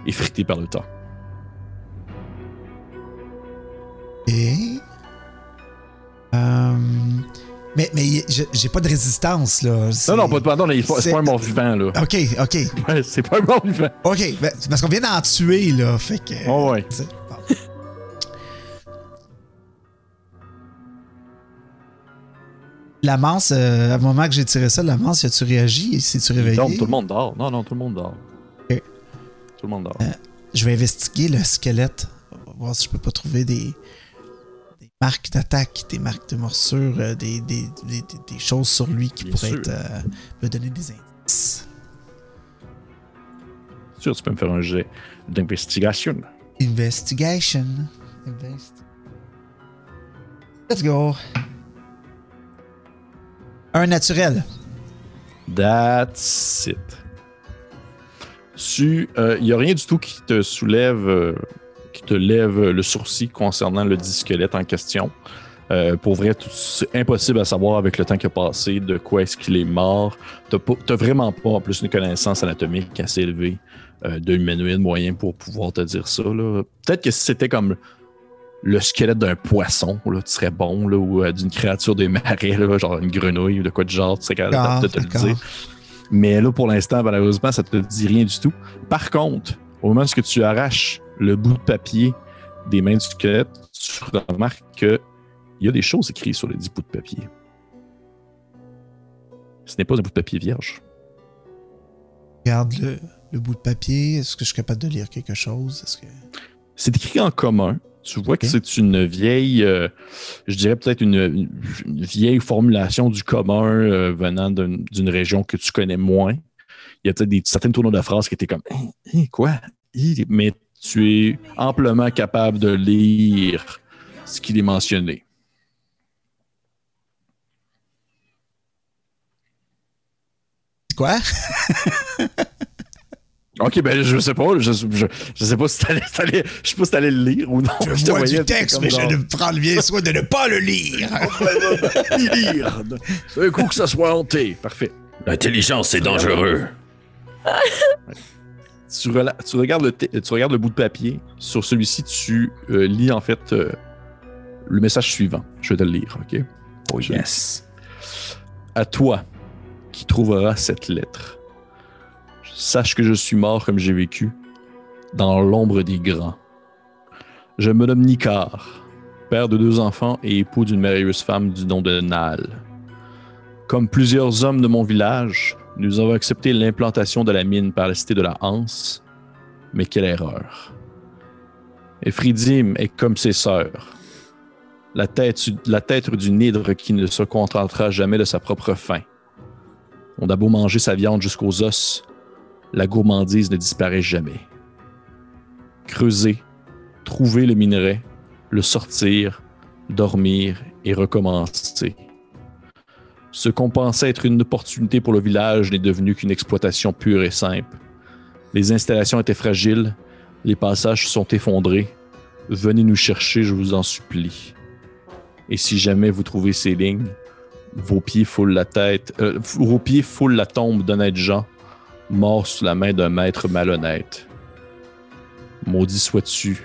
effrités par le temps. Et. Euh, mais mais j'ai pas de résistance, là. Non, non, pas de pardon, c'est pas un mort-vivant, là. Ok, ok. Ouais, c'est pas un mort-vivant. Ok, ben, parce qu'on vient d'en tuer, là. Fait que. Oh, ouais. La manse, euh, à un moment que j'ai tiré ça, la manse, as-tu réagi? Si-tu réveillé? Donc, tout le monde dort. Non, non, tout le monde dort. Tout le monde dort. Euh, Je vais investiguer le squelette. Voir si je peux pas trouver des, des marques d'attaque, des marques de morsure, euh, des, des, des, choses sur lui qui Bien pourraient sûr. être, euh, me donner des indices. Sûr, tu peux me faire un jet d'investigation. Investigation. Invest. Let's go. Un naturel. That's it. Il n'y a rien du tout qui te soulève, euh, qui te lève le sourcil concernant le squelette en question. Euh, pour vrai, c'est impossible à savoir avec le temps qui a passé de quoi est-ce qu'il est mort. Tu n'as vraiment pas en plus une connaissance anatomique assez élevée euh, de l'humanoïde moyen pour pouvoir te dire ça. Peut-être que si c'était comme le squelette d'un poisson, là, tu serais bon, là, ou euh, d'une créature des marais, là, genre une grenouille ou de quoi de genre, tu serais capable de te le dire. Mais là, pour l'instant, malheureusement, ça te dit rien du tout. Par contre, au moment où tu arraches le bout de papier des mains du squelette, tu remarques qu'il y a des choses écrites sur les dix bouts de papier. Ce n'est pas un bout de papier vierge. Regarde le, le bout de papier. Est-ce que je suis capable de lire quelque chose? Est-ce que... C'est écrit en commun. Tu vois que c'est une vieille, euh, je dirais peut-être une, vieille formulation du commun euh, venant d'une région que tu connais moins. Il y a peut-être des certaines tournures de phrases qui étaient comme Hein, hein, quoi? Mais tu es amplement capable de lire ce qu'il est mentionné. Quoi? Ok, ben je sais pas, je, je, je sais pas si t'allais, t'allais- je sais pas si t'allais le lire ou non. Je te vois voyais, du texte, mais genre- je ne prends bien soin de ne pas le lire. Ni lire. C'est un coup que ça soit hanté. Parfait. L'intelligence, c'est dangereux. tu, rela- tu regardes le te- tu regardes le bout de papier. Sur celui-ci, tu euh, lis en fait euh, le message suivant. Je vais te le lire, ok? Oh yes. À toi qui trouveras cette lettre, sache que je suis mort comme j'ai vécu, dans l'ombre des grands. Je me nomme Nicar, père de deux enfants et époux d'une merveilleuse femme du nom de Nal. Comme plusieurs hommes de mon village, nous avons accepté l'implantation de la mine par la cité de la Hanse, mais quelle erreur. Ephridim est comme ses sœurs, la tête, la tête d'une hydre qui ne se contentera jamais de sa propre faim. On a beau manger sa viande jusqu'aux os, la gourmandise ne disparaît jamais. Creuser, trouver le minerai, le sortir, dormir et recommencer. Ce qu'on pensait être une opportunité pour le village n'est devenu qu'une exploitation pure et simple. Les installations étaient fragiles, les passages sont effondrés. Venez nous chercher, je vous en supplie. Et si jamais vous trouvez ces lignes, vos pieds foulent la tête, euh, vos pieds foulent la tombe d'honnêtes gens, morts sous la main d'un maître malhonnête. Maudit sois-tu.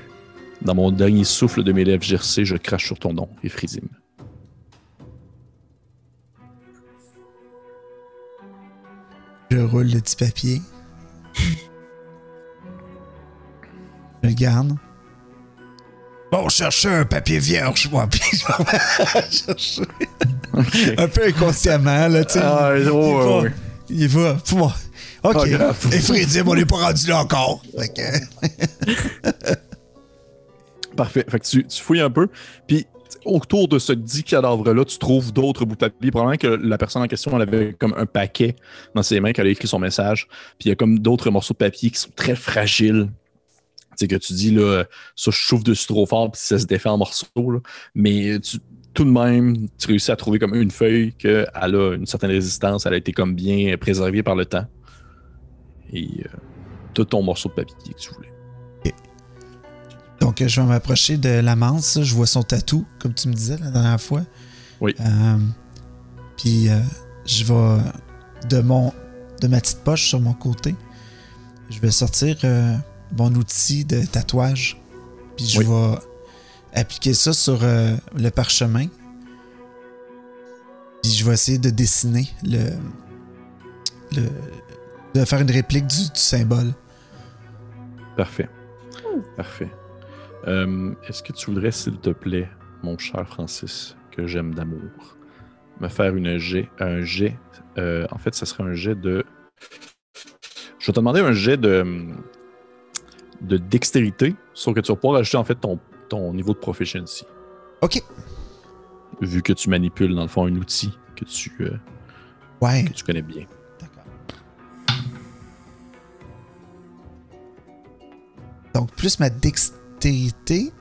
Dans mon dernier souffle de mes lèvres gercées, je crache sur ton nom, Ephrisim. Je roule le petit papier. Je le garde. Bon, chercher un papier vierge, moi, puis je vais chercher. Un peu inconsciemment, là, tu sais. Ah, il, va, il va. Pff, bon. OK. Grave. Et Freddy, on n'est pas rendu là encore. Fait que- Parfait. Fait que tu, tu fouilles un peu, puis autour de ce dit cadavre-là, tu trouves d'autres bouts de papier. Probablement que la personne en question, elle avait comme un paquet dans ses mains qu'elle a écrit son message. Puis il y a comme d'autres morceaux de papier qui sont très fragiles. Tu sais, que tu dis, là, ça, je chauffe dessus trop fort, puis ça se défait en morceaux. là. Mais tu- tout de même, tu réussis à trouver comme une feuille qu'elle a une certaine résistance, elle a été comme bien préservée par le temps. Et euh, tout ton morceau de papier que tu voulais. Donc, je vais m'approcher de la manse. Je vois son tatou, comme tu me disais la dernière fois. Oui. Euh, puis, euh, je vais de, mon, de ma petite poche sur mon côté. Je vais sortir euh, mon outil de tatouage. Puis, je Oui. vais appliquer ça sur le parchemin. Puis, je vais essayer de dessiner le. le de faire une réplique du, du symbole. Parfait. Parfait. Euh, Est-ce que tu voudrais, s'il te plaît, mon cher Francis, que j'aime d'amour, me faire une jet, un jet. euh, en fait, ça serait un jet de. Je vais te demander un jet de, de dextérité, sauf que tu vas pouvoir ajouter en fait ton, ton niveau de proficiency, OK. vu que tu manipules dans le fond un outil que tu, euh, Ouais. que tu connais bien. Donc, plus ma dextérité,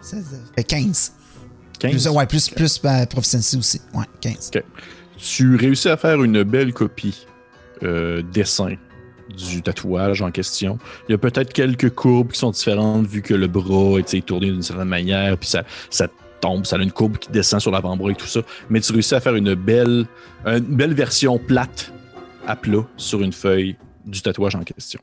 ça fait 15. 15. Plus, ouais, plus, plus ma proficiency aussi. Ouais, 15. Tu réussis à faire une belle copie euh, dessin du tatouage en question. Il y a peut-être quelques courbes qui sont différentes vu que le bras est tourné d'une certaine manière, puis ça, ça tombe, ça a une courbe qui descend sur l'avant-bras et tout ça. Mais tu réussis à faire une belle, une belle version plate à plat sur une feuille du tatouage en question.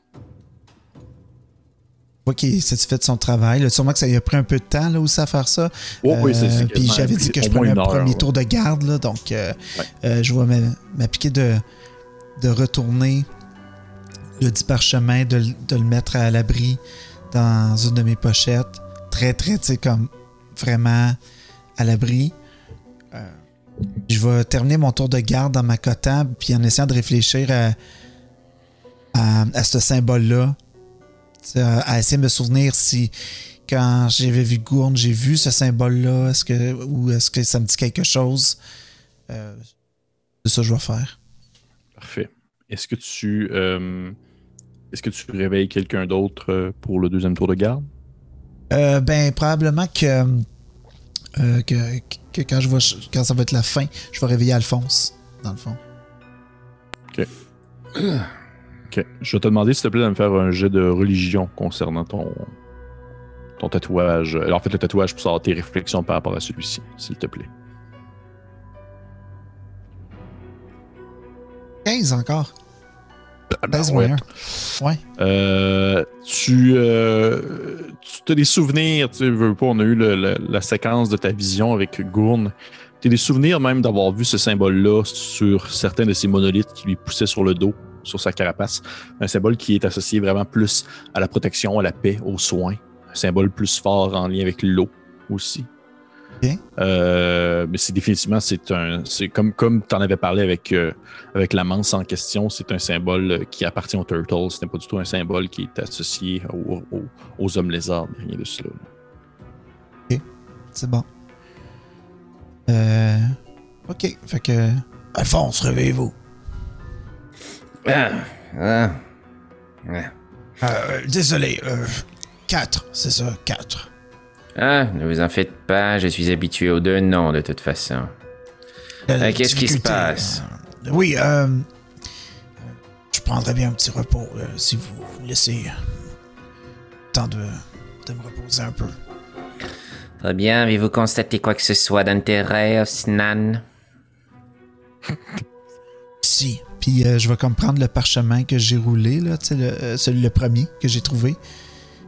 Vois qu'il est satisfait de son travail. Là, sûrement que ça lui a pris un peu de temps là, aussi à faire ça. Oh, oui, c'est Euh, Puis j'avais dit que je prenais un heure, premier ouais. tour de garde. Là, donc, euh, Ouais. euh, je vais m'a- m'appliquer de, de retourner le dit parchemin, de, le mettre à l'abri dans une de mes pochettes. Très, très, tu sais, comme vraiment à l'abri. Je vais terminer mon tour de garde dans ma cotable, puis en essayant de réfléchir à, à, à ce symbole-là. Sais, À, essayer de me souvenir si, quand j'avais vu Gourne, j'ai vu ce symbole-là, est-ce que, ou est-ce que ça me dit quelque chose? Euh, c'est ça que je vais faire. Parfait. Est-ce que tu euh, est-ce que tu réveilles quelqu'un d'autre euh, pour le deuxième tour de garde? Euh, ben, probablement que, euh, que, que quand, je vais, quand ça va être la fin, je vais réveiller Alphonse, dans le fond. Ok. Je vais te demander, s'il te plaît, de me faire un jet de religion concernant ton, ton tatouage. Alors, en fait, le tatouage pour savoir tes réflexions par rapport à celui-ci, s'il te plaît. 15 encore. 15 ouais. moins un. Ouais. Euh, tu, euh, tu as des souvenirs, tu veux pas, on a eu le- le- la séquence de ta vision avec Gourne. Tu as des souvenirs même d'avoir vu ce symbole-là sur certains de ces monolithes qui lui poussaient sur le dos, sur sa carapace. Un symbole qui est associé vraiment plus à la protection, à la paix, aux soins. Un symbole plus fort en lien avec l'eau aussi. Ok. Euh, mais c'est définitivement, c'est un, c'est comme, comme tu en avais parlé avec, euh, avec la manse en question, c'est un symbole euh, qui appartient aux Turtles. Ce n'est pas du tout un symbole qui est associé aux, aux- aux hommes lézards, rien de cela. C'est bon. Euh. Ok. Fait que. Alphonse, réveillez-vous. Ah, ah. Euh, désolé. Euh, 4, c'est ça, 4. Ah, ne vous en faites pas, je suis habitué aux deux noms de toute façon. Euh, qu'est-ce qui se passe? oui, euh, je prendrais bien un petit repos euh, si vous vous laissez le temps de, de me reposer un peu. Très bien, avez-vous constaté quoi que ce soit d'intérêt, Osnan? Si. Puis euh, je vais comme prendre le parchemin que j'ai roulé, là, le, euh, celui le premier que j'ai trouvé.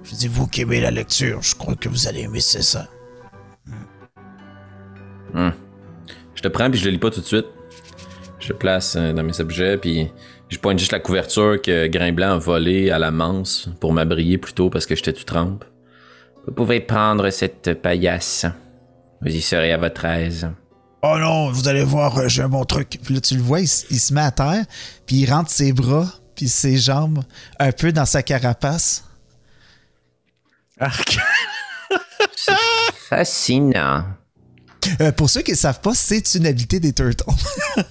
Je dis, vous qui aimez la lecture, je crois que vous allez aimer c'est ça. Hmm. Je te prends puis je le lis pas tout de suite. Je le place euh, dans mes objets puis je pointe juste la couverture que Grimblanc a volée à la manse pour m'abrier plutôt parce que j'étais tout trempe. Vous pouvez prendre cette paillasse. Vous y serez à votre aise. Oh non, vous allez voir, euh, j'ai un bon truc. Puis là, tu le vois, il, se met à terre, puis il rentre ses bras, puis ses jambes un peu dans sa carapace. Arc! Fascinant. Euh, pour ceux qui ne savent pas, c'est une habilité des Turtles.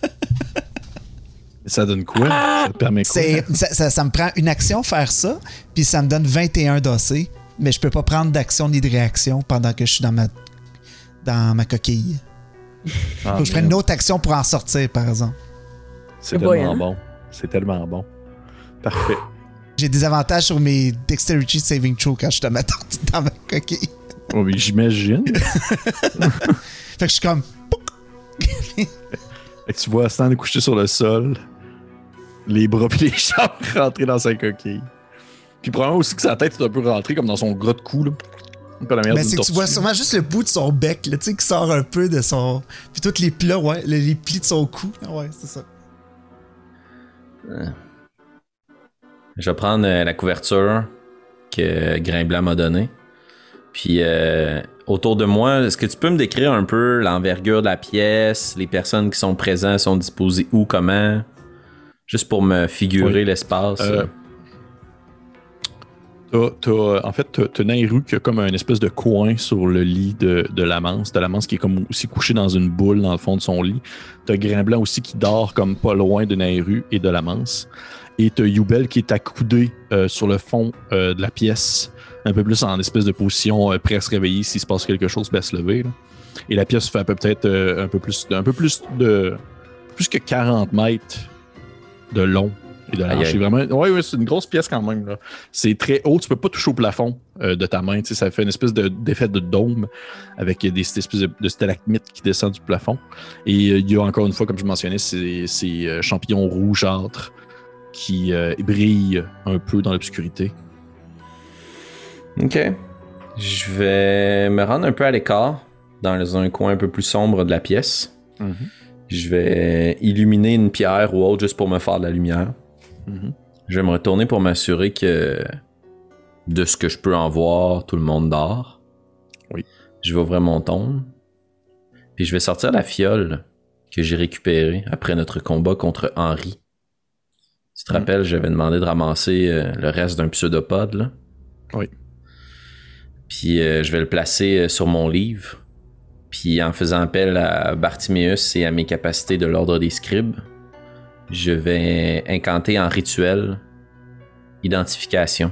Ça donne quoi? Ça permet quoi? Ça, ça- ça me prend une action faire ça, puis ça me donne 21 dossés, mais je peux pas prendre d'action ni de réaction pendant que je suis dans ma, dans ma coquille. Ah, Faut que je prenne une autre action pour en sortir, par exemple. C'est tellement voyant. bon. C'est tellement bon. Parfait. J'ai des avantages sur mes Dexterity Saving Throw quand je suis dans ma, dans ma coquille. Oh, oui, j'imagine. Fait que je suis comme. Fait que tu vois Stan couché sur le sol, les bras puis les jambes rentrés dans sa coquille. Puis probablement aussi que sa tête est un peu rentrée comme dans son gros de cou, là. Mais c'est que tu vois sûrement juste le bout de son bec, là, tu sais, qui sort un peu de son. Puis tous les plis, ouais, les, les plis de son cou. Ah Ouais, c'est ça. Je vais prendre euh, la couverture que Grimblanc m'a donnée. Puis, euh, autour de moi. Est-ce que tu peux me décrire un peu l'envergure de la pièce, les personnes qui sont présentes sont disposées où, comment? Juste pour me figurer Oui. l'espace. Euh, T'as- t'as- en fait, t'as- t'as Nairu qui a comme un espèce de coin sur le lit de, de l'amance. De l'amance qui est comme aussi couché dans une boule dans le fond de son lit. T'as Grimblanc aussi qui dort comme pas loin de Nairu et de l'amance. Et t'as Yubel qui est accoudé euh, sur le fond euh, de la pièce, un peu plus en espèce de position euh, prêt à réveiller s'il se passe quelque chose, ben, à se lever. Et la pièce fait à peu peut-être euh, un peu plus, un peu plus de plus que 40 mètres de long de. C'est vraiment, ouais, ouais, c'est une grosse pièce quand même. là. C'est très haut, tu peux pas toucher au plafond euh, de ta main. tu sais, Ça fait une espèce de- d'effet de, dôme avec des espèces de, de stalagmites qui descendent du plafond. Et euh, il y a encore une fois, comme je mentionnais, ces, ces euh, champignons rougeâtres qui euh, brillent un peu dans l'obscurité. Ok. Je vais me rendre un peu à l'écart, dans un coin un peu plus sombre de la pièce. Je vais illuminer une pierre ou autre juste pour me faire de la lumière. Mhm. Je vais me retourner pour m'assurer que de ce que je peux en voir, tout le monde dort. Oui. Je vais ouvrir mon tombe. Puis je vais sortir la fiole que j'ai récupérée après notre combat contre Henri. Tu te Mhm. rappelles, j'avais demandé de ramasser euh, le reste d'un pseudopode, là? Oui. Puis euh, je vais le placer euh, sur mon livre. Puis en faisant appel à Bartiméus et à mes capacités de l'ordre des scribes, je vais incanter en rituel identification.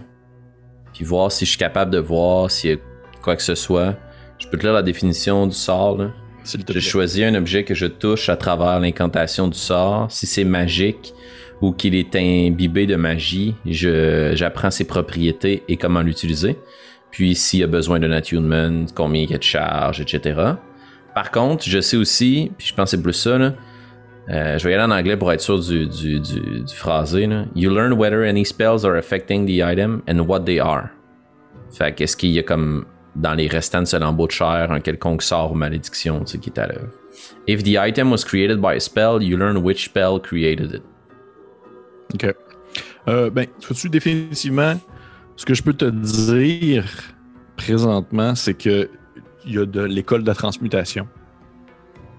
Puis voir si je suis capable de voir s'il y a quoi que ce soit. Je peux te lire la définition du sort. Là. Je choisis un objet que je touche à travers l'incantation du sort. Si c'est magique ou qu'il est imbibé de magie, je, j'apprends ses propriétés et comment l'utiliser. Puis s'il y a besoin d'un attunement, combien il y a de charge, etc. Par contre, je sais aussi, puis je pense que c'est plus ça, là, euh, je vais y aller en anglais pour être sûr du, du, du, du phrasé. Là. You learn whether any spells are affecting the item and what they are. Fait qu'est-ce qu'il y a comme dans les restants de ce lambeau de chair un quelconque sort ou malédiction tu sais, qui est à l'œuvre? If the item was created by a spell, you learn which spell created it. OK. Euh, ben, tu définitivement, ce que je peux te dire présentement, c'est que il y a de l'école de la transmutation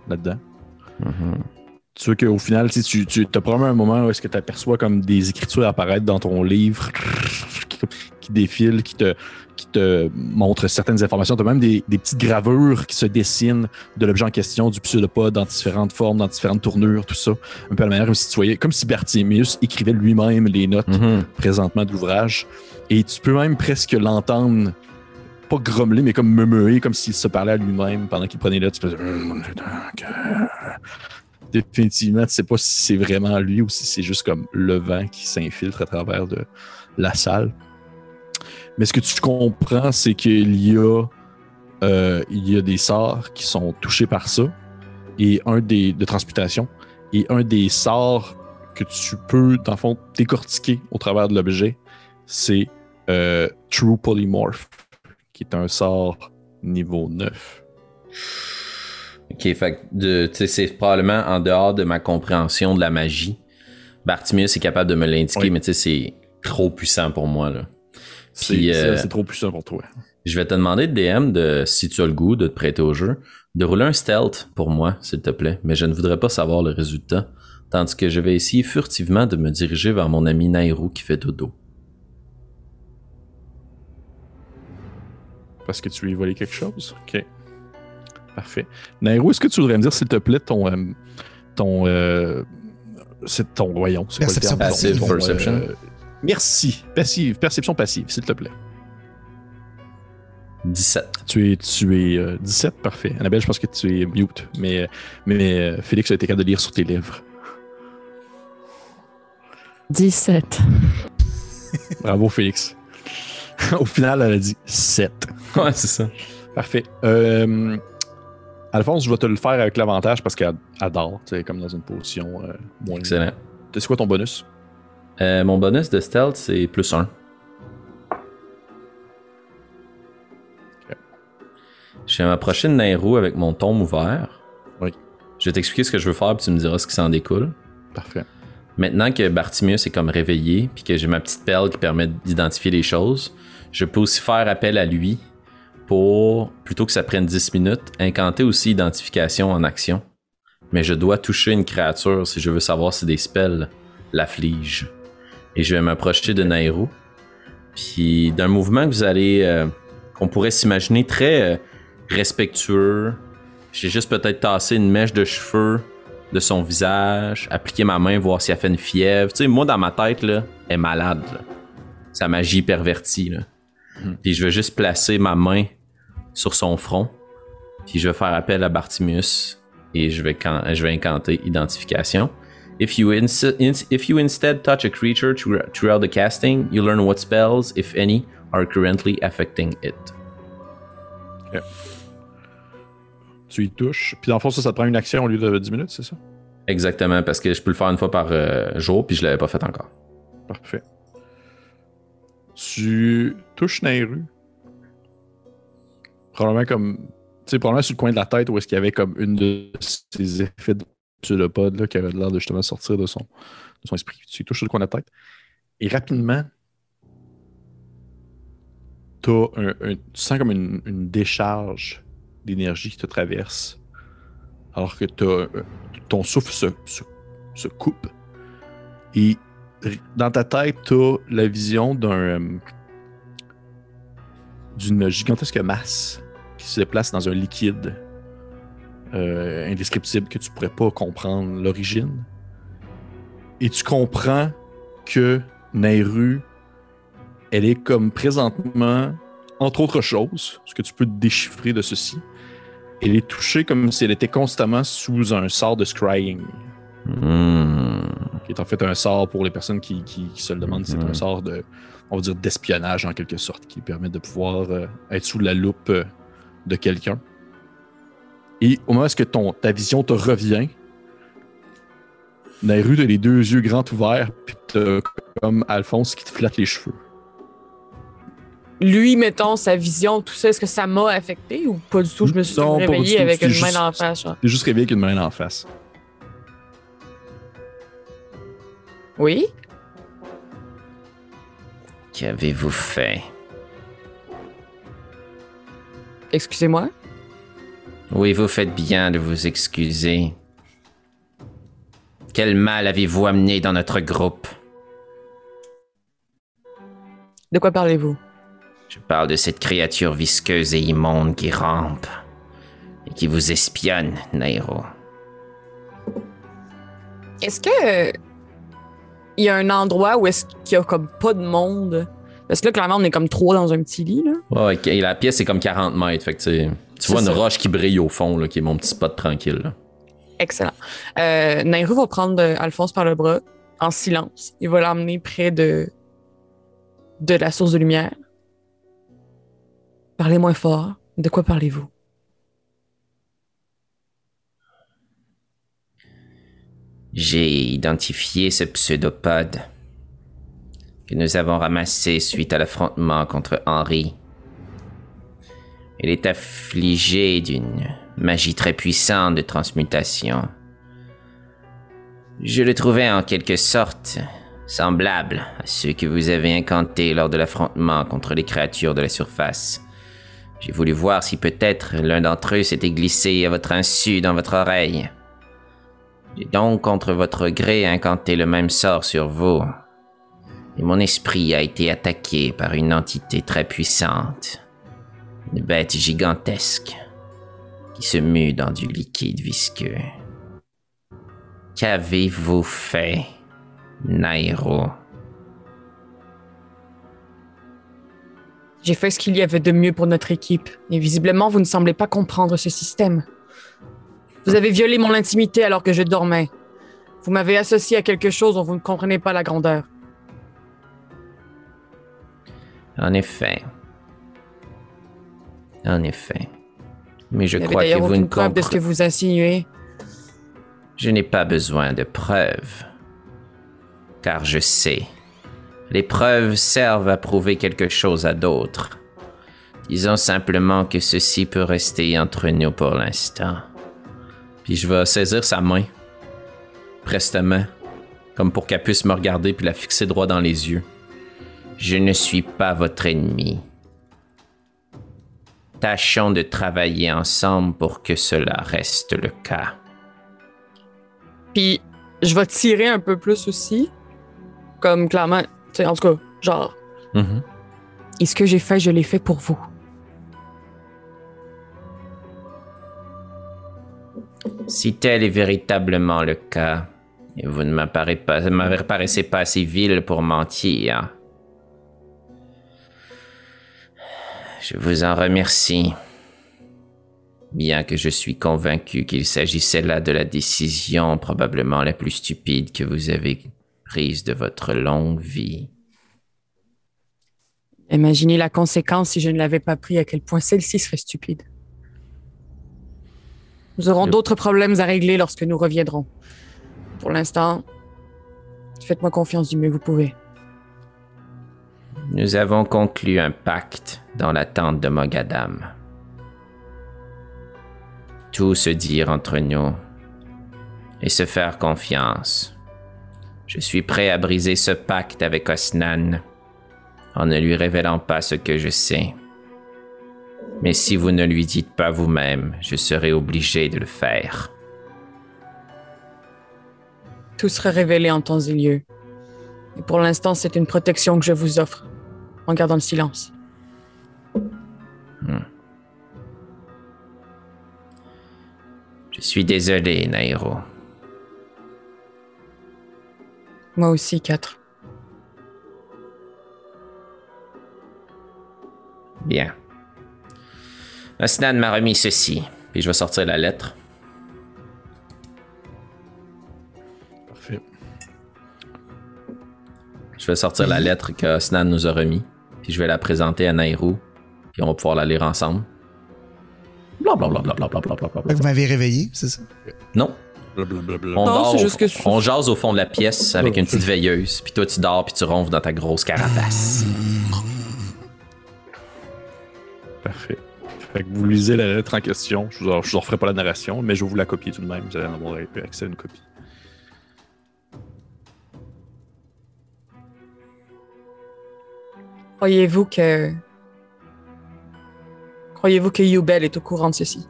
là-dedans. Tu vois qu'au final, tu, tu, tu as probablement un moment où est-ce que tu aperçois comme des écritures apparaître dans ton livre qui, qui défilent, qui te, qui te montrent certaines informations. Tu as même des, des petites gravures qui se dessinent de l'objet en question, du pseudopode dans différentes formes, dans différentes tournures, tout ça. Un peu à la manière comme si tu voyais, comme si Barthémius écrivait lui-même les notes Mhm. présentement de l'ouvrage. Et tu peux même presque l'entendre, pas grommeler, mais comme murmurer, comme s'il se parlait à lui-même pendant qu'il prenait là. Tu peux Définitivement, tu sais pas si c'est vraiment lui ou si c'est juste comme le vent qui s'infiltre à travers de la salle. Mais ce que tu comprends, c'est qu'il y a euh, y a des sorts qui sont touchés par ça et un des de transmutation et un des sorts que tu peux dans le fond décortiquer au travers de l'objet, c'est euh, True Polymorph, qui est un sort niveau 9. Ok, fait de- c'est probablement en dehors de ma compréhension de la magie. Bartimius est capable de me l'indiquer, Oui. mais tu sais, c'est trop puissant pour moi. Là. C'est Puis, euh, c'est- trop puissant pour toi. Je vais te demander de DM, de, si tu as le goût de te prêter au jeu, de rouler un stealth pour moi, s'il te plaît. Mais je ne voudrais pas savoir le résultat. Tandis que je vais essayer furtivement de me diriger vers mon ami Nairo qui fait dodo. Parce que tu lui volé quelque chose? OK. Parfait. Nairo, est-ce que tu voudrais me dire, s'il te plaît, ton. euh, ton. euh, c'est ton. C'est quoi le Perception terme? passive. Ton, Perception. euh, merci. Passive. Perception passive, s'il te plaît. 17. Tu es, tu es euh, 17, parfait. Annabelle, je pense que tu es mute, mais, mais euh, Félix a été capable de lire sur tes lèvres. 17. Bravo, Félix. Au final, elle a dit 7. Ouais, c'est ça. Parfait. Euh, Alphonse, je vais te le faire avec l'avantage parce qu'elle adore, tu sais, comme dans une position euh, moins. Excellent. C'est quoi ton bonus? Euh, mon bonus de stealth, c'est plus 1. Je vais m'approcher de Nairo avec mon tome ouvert. Oui. Je vais t'expliquer ce que je veux faire, puis tu me diras ce qui s'en découle. Parfait. Maintenant que Bartimius est comme réveillé, puis que j'ai ma petite perle qui permet d'identifier les choses, je peux aussi faire appel à lui pour, plutôt que ça prenne 10 minutes, incanter aussi identification en action. Mais je dois toucher une créature si je veux savoir si des spells l'affligent. Et je vais m'approcher de Nairo. Puis d'un mouvement que vous allez, euh, qu'on pourrait s'imaginer très euh, respectueux. J'ai juste peut-être tassé une mèche de cheveux de son visage, appliquer ma main, voir si elle fait une fièvre. Tu sais, moi dans ma tête, là, elle est malade. Là. Sa magie pervertie. Là. Puis je vais juste placer ma main sur son front. Puis je vais faire appel à Bartimus et je vais, je vais incanter identification. If you, if you instead touch a creature through- throughout the casting, you learn what spells, if any, are currently affecting it. Tu y touches. Puis dans le fond, ça, ça te prend une action au lieu de 10 minutes, c'est ça? Exactement, parce que je peux le faire une fois par euh, jour, puis je l'avais pas fait encore. Parfait. Tu touches Nairu. Probablement comme. Tu sais, probablement sur le coin de la tête où est-ce qu'il y avait comme une de ces effets de pseudopode là, qui avait l'air de justement sortir de son, de son esprit. Tu touches sur le coin de la tête. Et rapidement, t'as un, tu sens comme une, une décharge d'énergie qui te traverse. Alors que t'as, euh, ton souffle se, se- se coupe. Et dans ta tête, t'as la vision d'un euh, d'une gigantesque masse qui se déplace dans un liquide euh, indescriptible que tu pourrais pas comprendre l'origine. Et tu comprends que Nairu, elle est comme présentement, entre autres choses, ce que tu peux déchiffrer de ceci, elle est touchée comme si elle était constamment sous un sort de scrying Hmm. qui est en fait un sort pour les personnes qui, qui- qui se le demandent. C'est un Mhm. sort de, on va dire, d'espionnage en quelque sorte, qui permet de pouvoir euh, être sous la loupe euh, de quelqu'un. Et au moment où est-ce que ton, ta vision te revient, Nairu, t'as les deux yeux grands ouverts, puis t'as comme Alphonse qui te flatte les cheveux. Lui, mettons, sa vision, tout ça, est-ce que ça m'a affecté ou pas du tout? Je me suis Non, tout, avec une juste- main en face. T'es juste réveillé avec une main en face. Oui? Qu'avez-vous fait? Excusez-moi? Oui, vous faites bien de vous excuser. Quel mal avez-vous amené dans notre groupe? De quoi parlez-vous? Je parle de cette créature visqueuse et immonde qui rampe et qui vous espionne, Nairo. Est-ce que euh, il y a un endroit où est-ce qu'il y a comme pas de monde? Parce que là, clairement, on est comme trois dans un petit lit, là. Ouais, et la pièce est comme 40 mètres, fait que tu vois une ça. roche qui brille au fond, là, qui est mon petit spot tranquille. là. Excellent. Euh, Nairou va prendre euh, Alphonse par le bras en silence. Il va l'emmener près de, de la source de lumière. Parlez moins fort. De quoi parlez-vous? J'ai identifié ce pseudopode que nous avons ramassé suite à l'affrontement contre Henri. Il est affligé d'une magie très puissante de transmutation. Je le trouvais en quelque sorte semblable à ceux que vous avez incantés lors de l'affrontement contre les créatures de la surface. J'ai voulu voir si peut-être l'un d'entre eux s'était glissé à votre insu dans votre oreille. J'ai donc, contre votre gré, incanté le même sort sur vous. Et mon esprit a été attaqué par une entité très puissante. Une bête gigantesque qui se mue dans du liquide visqueux. Qu'avez-vous fait, Nairo? J'ai fait ce qu'il y avait de mieux pour notre équipe. Et visiblement, vous ne semblez pas comprendre ce système. Vous avez violé mon intimité alors que je dormais. Vous m'avez associé à quelque chose dont vous ne comprenez pas la grandeur. En effet. En effet. Mais je crois que vous ne preuve de ce que comprenez... vous insinuez. Je n'ai pas besoin de preuves. Car je sais. Les preuves servent à prouver quelque chose à d'autres. Disons simplement que ceci peut rester entre nous pour l'instant. Puis je vais saisir sa main. Prestement. Comme pour qu'elle puisse me regarder puis la fixer droit dans les yeux. Je ne suis pas votre ennemi. tâchons de travailler ensemble pour que cela reste le cas. Puis je vais tirer un peu plus aussi. Comme clairement, tu sais, en tout cas, genre, Mhm. et ce que j'ai fait, je l'ai fait pour vous? Si tel est véritablement le cas, et vous ne m'apparaissez pas, pas assez vil pour mentir, je vous en remercie. Bien que je suis convaincu qu'il s'agissait là de la décision probablement la plus stupide que vous avez prise de votre longue vie. Imaginez la conséquence si je ne l'avais pas pris, à quel point celle-ci serait stupide. Nous aurons d'autres problèmes à régler lorsque nous reviendrons. Pour l'instant, faites-moi confiance du mieux que vous pouvez. Nous avons conclu un pacte dans la tente de Mogadam. Tout se dire entre nous et se faire confiance. Je suis prêt à briser ce pacte avec Osnan en ne lui révélant pas ce que je sais. Mais si vous ne lui dites pas vous-même, je serai obligé de le faire. Tout sera révélé en temps et lieu. Et pour l'instant, c'est une protection que je vous offre, en gardant le silence. Je suis désolé, Nairo. Moi aussi, quatre. Bien. Osnan m'a remis ceci. Puis je vais sortir la lettre. Je vais sortir la lettre que Osnan nous a remis. Puis je vais la présenter à Nairou. Puis on va pouvoir la lire ensemble. Blablabla. Vous m'avez réveillé, c'est ça? Non. Blablabla. On, Non, dort juste que- on jase au fond de la pièce avec une petite veilleuse. Puis toi, tu dors puis tu ronfles dans ta grosse carapace. Parfait. Fait que vous lisez la lettre en question. Je vous, en, je vous en ferai pas la narration, mais je vais vous la copier tout de même. Vous allez en avoir accès à une copie. Croyez-vous que. Croyez-vous que Yubel est au courant de ceci?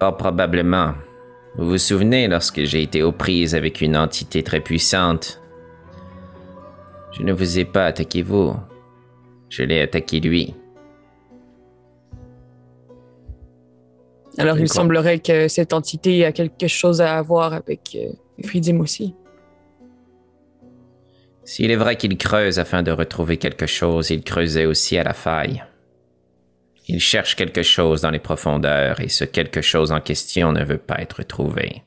Fort probablement. Vous vous souvenez lorsque j'ai été aux prises avec une entité très puissante? Je ne vous ai pas attaqué vous. Je l'ai attaqué lui. Alors, il semblerait que cette entité a quelque chose à voir avec euh, Fridim aussi. S'il est vrai qu'il creuse afin de retrouver quelque chose, il creusait aussi à la faille. Il cherche quelque chose dans les profondeurs et ce quelque chose en question ne veut pas être trouvé.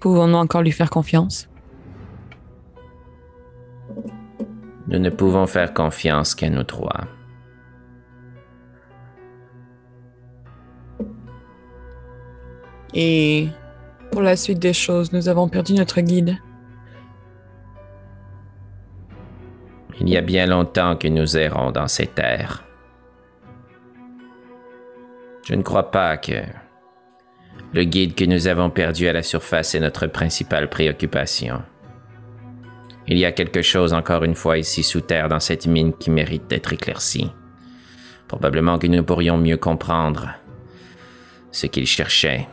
Pouvons-nous encore lui faire confiance? Nous ne pouvons faire confiance qu'à nous trois. Et pour la suite des choses, nous avons perdu notre guide. Il y a bien longtemps que nous errons dans ces terres. Je ne crois pas que le guide que nous avons perdu à la surface est notre principale préoccupation. Il y a quelque chose encore une fois ici sous terre dans cette mine qui mérite d'être éclairci. Probablement que nous pourrions mieux comprendre ce qu'il cherchait.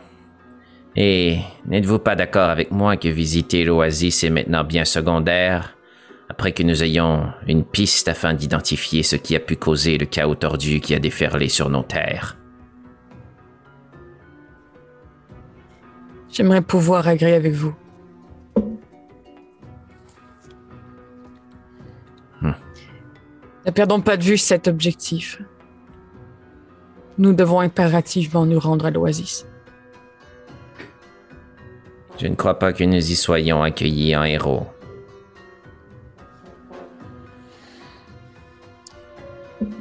Et n'êtes-vous pas d'accord avec moi que visiter l'oasis est maintenant bien secondaire après que nous ayons une piste afin d'identifier ce qui a pu causer le chaos tordu qui a déferlé sur nos terres? J'aimerais pouvoir agréer avec vous. Ne perdons pas de vue cet objectif. Nous devons impérativement nous rendre à l'oasis. Je ne crois pas que nous y soyons accueillis en héros.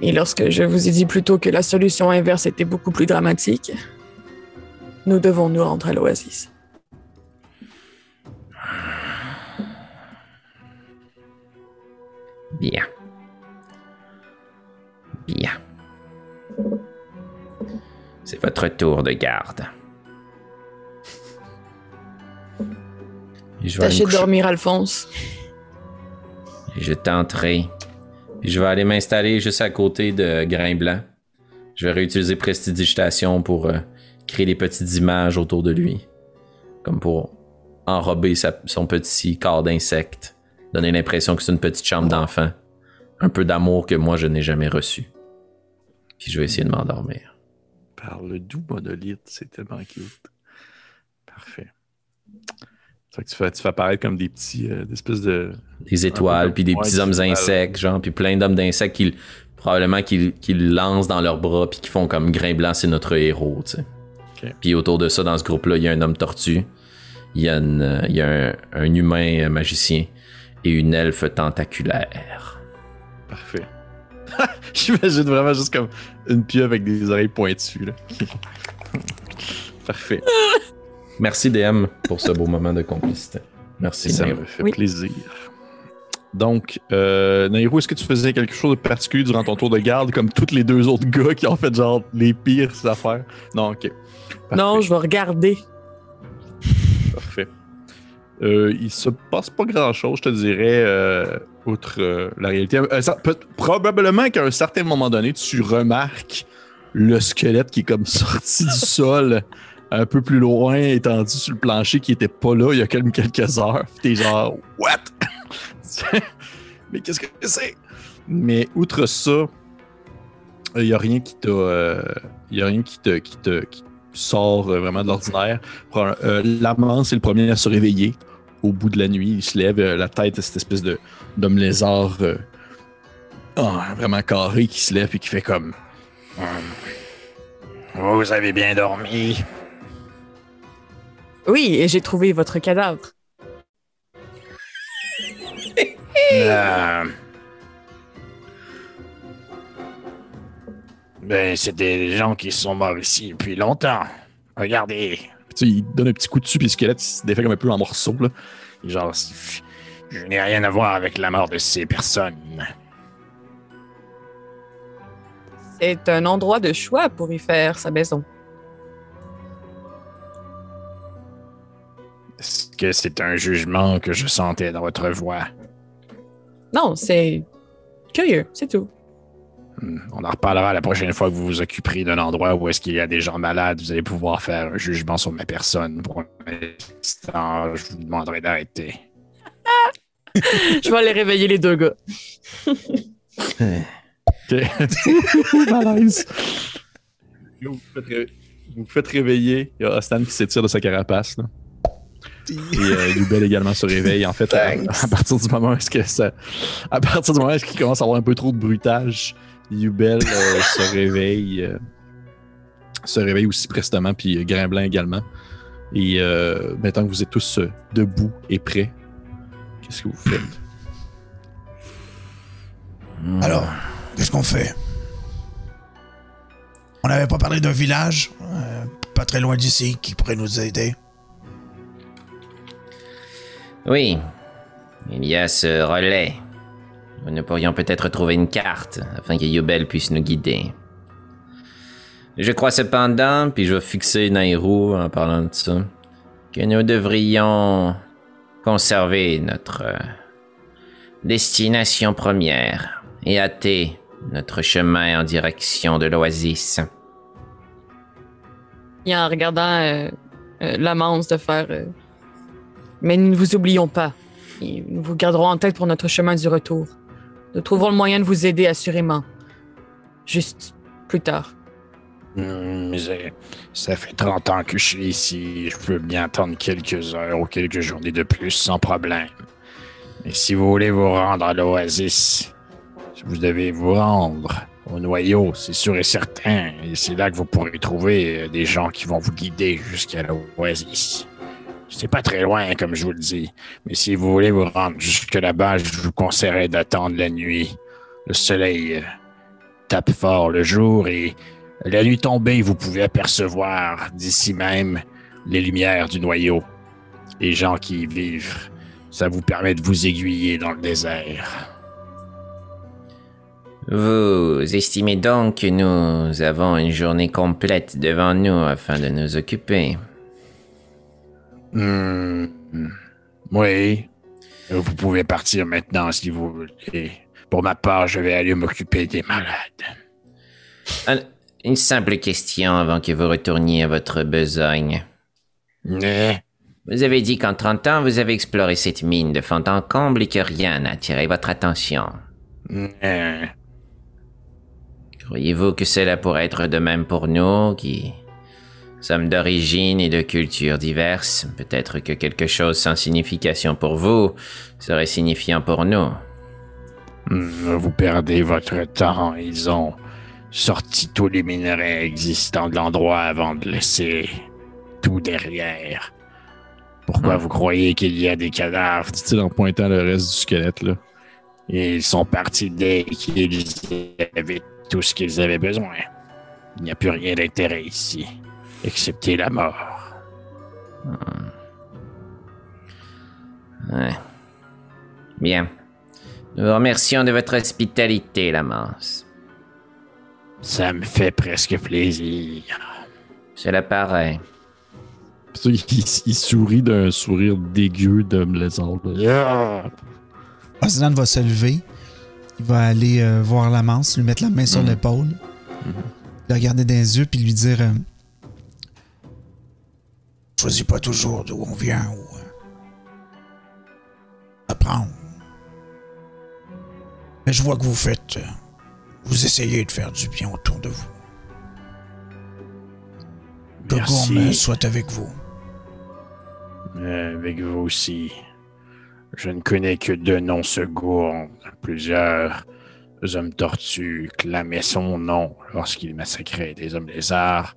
Et lorsque je vous ai dit plus tôt que la solution inverse était beaucoup plus dramatique, nous devons nous rendre à l'oasis. Bien. Bien. C'est votre tour de garde. Je vais Tâchez de dormir, Alphonse. Je tenterai. Puis je vais aller m'installer juste à côté de Grain Blanc. Je vais réutiliser Prestidigitation pour euh, créer des petites images autour de lui. Comme pour enrober sa- son petit corps d'insecte. Donner l'impression que c'est une petite chambre d'enfant. Un peu d'amour que moi je n'ai jamais reçu. Puis je vais essayer de m'endormir. Par le doux monolithe, c'est tellement cute. Parfait. Fait que tu fais, tu fais apparaître comme des petits, euh, des espèces de. Des étoiles, puis des petits hommes insectes, genre, puis plein d'hommes d'insectes qui probablement qu'ils qu'ils lancent dans leurs bras, puis qui font comme Grain Blanc, c'est notre héros, tu sais. Puis autour de ça, dans ce groupe-là, il y a un homme tortue, il y a, une- il y a un, un humain euh, magicien et une elfe tentaculaire. Parfait. J'imagine vraiment juste comme une pieuvre avec des oreilles pointues. Là. Parfait. Merci DM pour ce beau moment de complicité. Merci. Ça Nairo. me fait Oui. plaisir. Donc, euh, Nairo, est-ce que tu faisais quelque chose de particulier durant ton tour de garde, comme tous les deux autres gars qui ont fait genre les pires affaires? Non, ok. Non, je vais regarder. Parfait. Euh, il se passe pas grand chose, je te dirais, euh, outre euh, la réalité. Euh, ça- peut- probablement qu'à un certain moment donné, tu remarques le squelette qui est comme sorti du sol un peu plus loin, étendu sur le plancher, qui était pas là il y a comme quelques heures. T'es genre, what? Mais qu'est-ce que c'est? Mais outre ça, il n'y a rien qui t'a. euh, a rien qui te, qui te sort euh, vraiment de l'ordinaire. Euh, L'amant, c'est le premier à se réveiller au bout de la nuit. Il se lève, euh, la tête cette espèce de d'homme lézard euh, ah, vraiment carré qui se lève et qui fait comme. Vous avez bien dormi. Oui, et j'ai trouvé votre cadavre. Euh, Ben, c'est des gens qui sont morts ici depuis longtemps. Regardez. Tu sais, il donne un petit coup dessus, puis le squelette se défait comme un peu en morceaux. Là. Genre, je n'ai rien à voir avec la mort de ces personnes. C'est un endroit de choix pour y faire sa maison. Est-ce que c'est un jugement que je sentais dans votre voix? Non, c'est curieux, c'est tout. Hmm, On en reparlera la prochaine fois que vous vous occuperez d'un endroit où est-ce qu'il y a des gens malades. Vous allez pouvoir faire un jugement sur ma personne. Pour l'instant, je vous demanderai d'arrêter. Je vais aller réveiller les deux gars. Vous vous faites, réveiller. Il y a Ostan qui s'étire de sa carapace. Là. Et euh, Yubel également se réveille. En fait, à, à partir du moment où est-ce que ça. À partir du moment où est-ce qu'il commence à avoir un peu trop de bruitage, Yubel euh, se réveille. euh, se réveille aussi prestement, puis euh, Grimblanc également. Et euh, maintenant que vous êtes tous euh, debout et prêts, qu'est-ce que vous faites? Alors, qu'est-ce qu'on fait? On n'avait pas parlé d'un village, euh, pas très loin d'ici, qui pourrait nous aider. Oui, il y a ce relais. Nous pourrions peut-être trouver une carte afin que Yubel puisse nous guider. Je crois cependant, puis je vais fixer Nairou en parlant de ça, que nous devrions conserver notre euh, destination première et hâter notre chemin en direction de l'oasis. Et en regardant euh, euh, l'amance de faire. euh, Mais nous ne vous oublions pas. Nous vous garderons en tête pour notre chemin du retour. Nous trouverons le moyen de vous aider assurément. Juste plus tard. Hmm, ça fait 30 ans que je suis ici. Je peux bien attendre quelques heures ou quelques journées de plus sans problème. Mais si vous voulez vous rendre à l'oasis, vous devez vous rendre au noyau, c'est sûr et certain. Et c'est là que vous pourrez trouver des gens qui vont vous guider jusqu'à l'oasis. C'est pas très loin, comme je vous le dis. Mais si vous voulez vous rendre jusque là-bas, je vous conseillerais d'attendre la nuit. Le soleil euh, tape fort le jour et la nuit tombée, vous pouvez apercevoir d'ici même les lumières du noyau. Les gens qui y vivent. Ça vous permet de vous aiguiller dans le désert. Vous estimez donc que nous avons une journée complète devant nous afin de nous occuper Hmm. Oui. Vous pouvez partir maintenant si vous voulez. Pour ma part, je vais aller m'occuper des malades. Un- une simple question avant que vous retourniez à votre besogne. Mais, Vous avez dit qu'en 30 ans, vous avez exploré cette mine de fond en comble et que rien n'a attiré votre attention. mais, Croyez-vous que cela pourrait être de même pour nous, qui sommes d'origine et de cultures diverses Peut-être que quelque chose sans signification pour vous serait signifiant pour nous. vous perdez votre temps. Ils ont sorti tous les minerais existants de l'endroit avant de laisser tout derrière. Pourquoi Hmm. vous croyez qu'il y a des cadavres? Dit-il en pointant le reste du squelette, là. Ils sont partis dès qu'ils avaient tout ce qu'ils avaient besoin. Il n'y a plus rien d'intérêt ici, excepté la mort. Ouais. Bien. Nous vous remercions de votre hospitalité, Lamance. Ça me fait presque plaisir. Cela paraît. Puis il, il sourit d'un sourire dégueu de lézard. Yeah. Osnan va se lever. Il va aller euh, voir la manse, lui mettre la main sur l'épaule, le regarder dans les yeux, puis lui dire euh, Choisis pas toujours d'où on vient ou. euh, apprendre. Mais je vois que vous faites. euh, vous essayez de faire du bien autour de vous. Que. Gourmet soit avec vous. Euh, avec vous aussi. Je ne connais que deux noms secondes. Plusieurs hommes tortues clamaient son nom lorsqu'il massacrait des hommes lézards.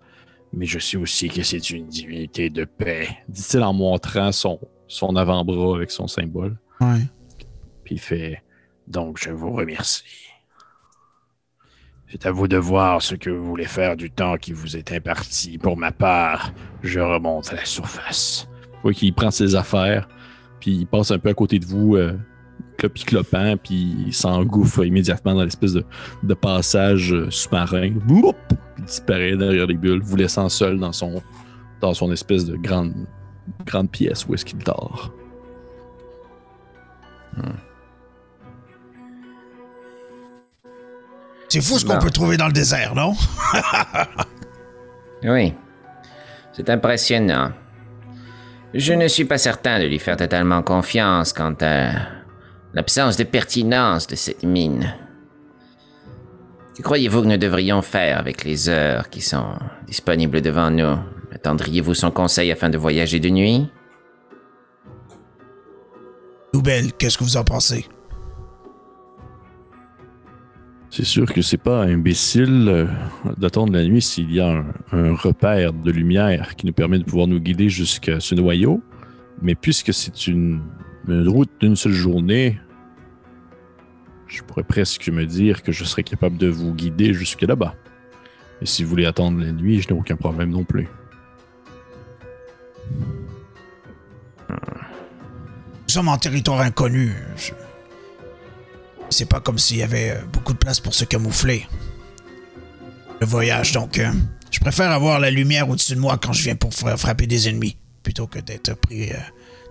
Mais je sais aussi que c'est une divinité de paix. Dit-il en montrant son, son avant-bras avec son symbole. Ouais. Puis il fait Donc je vous remercie. C'est à vous de voir ce que vous voulez faire du temps qui vous est imparti. Pour ma part, je remonte à la surface. Vous voyez qu'il prend ses affaires, puis il passe un peu à côté de vous, euh, clopi clopant, puis il s'engouffre immédiatement dans l'espèce de, de passage euh, sous-marin. Boum! Il disparaît derrière les bulles, vous laissant seul dans son, dans son espèce de grande, grande pièce où est-ce qu'il dort. C'est fou ce qu'on peut trouver dans le désert, non? Oui. C'est impressionnant. Je ne suis pas certain de lui faire totalement confiance quant à l'absence de pertinence de cette mine. Que croyez-vous que nous devrions faire avec les heures qui sont disponibles devant nous? Attendriez-vous son conseil afin de voyager de nuit? Noubelle, qu'est-ce que vous en pensez? C'est sûr que c'est pas imbécile euh, d'attendre la nuit s'il y a un, un repère de lumière qui nous permet de pouvoir nous guider jusqu'à ce noyau. Mais puisque c'est une, une route d'une seule journée, je pourrais presque me dire que je serais capable de vous guider jusque là-bas. Et si vous voulez attendre la nuit, je n'ai aucun problème non plus. Nous sommes en territoire inconnu. C'est pas comme s'il y avait euh, beaucoup de place pour se camoufler. Le voyage, donc, euh, je préfère avoir la lumière au-dessus de moi quand je viens pour fra- frapper des ennemis, plutôt que d'être pris euh,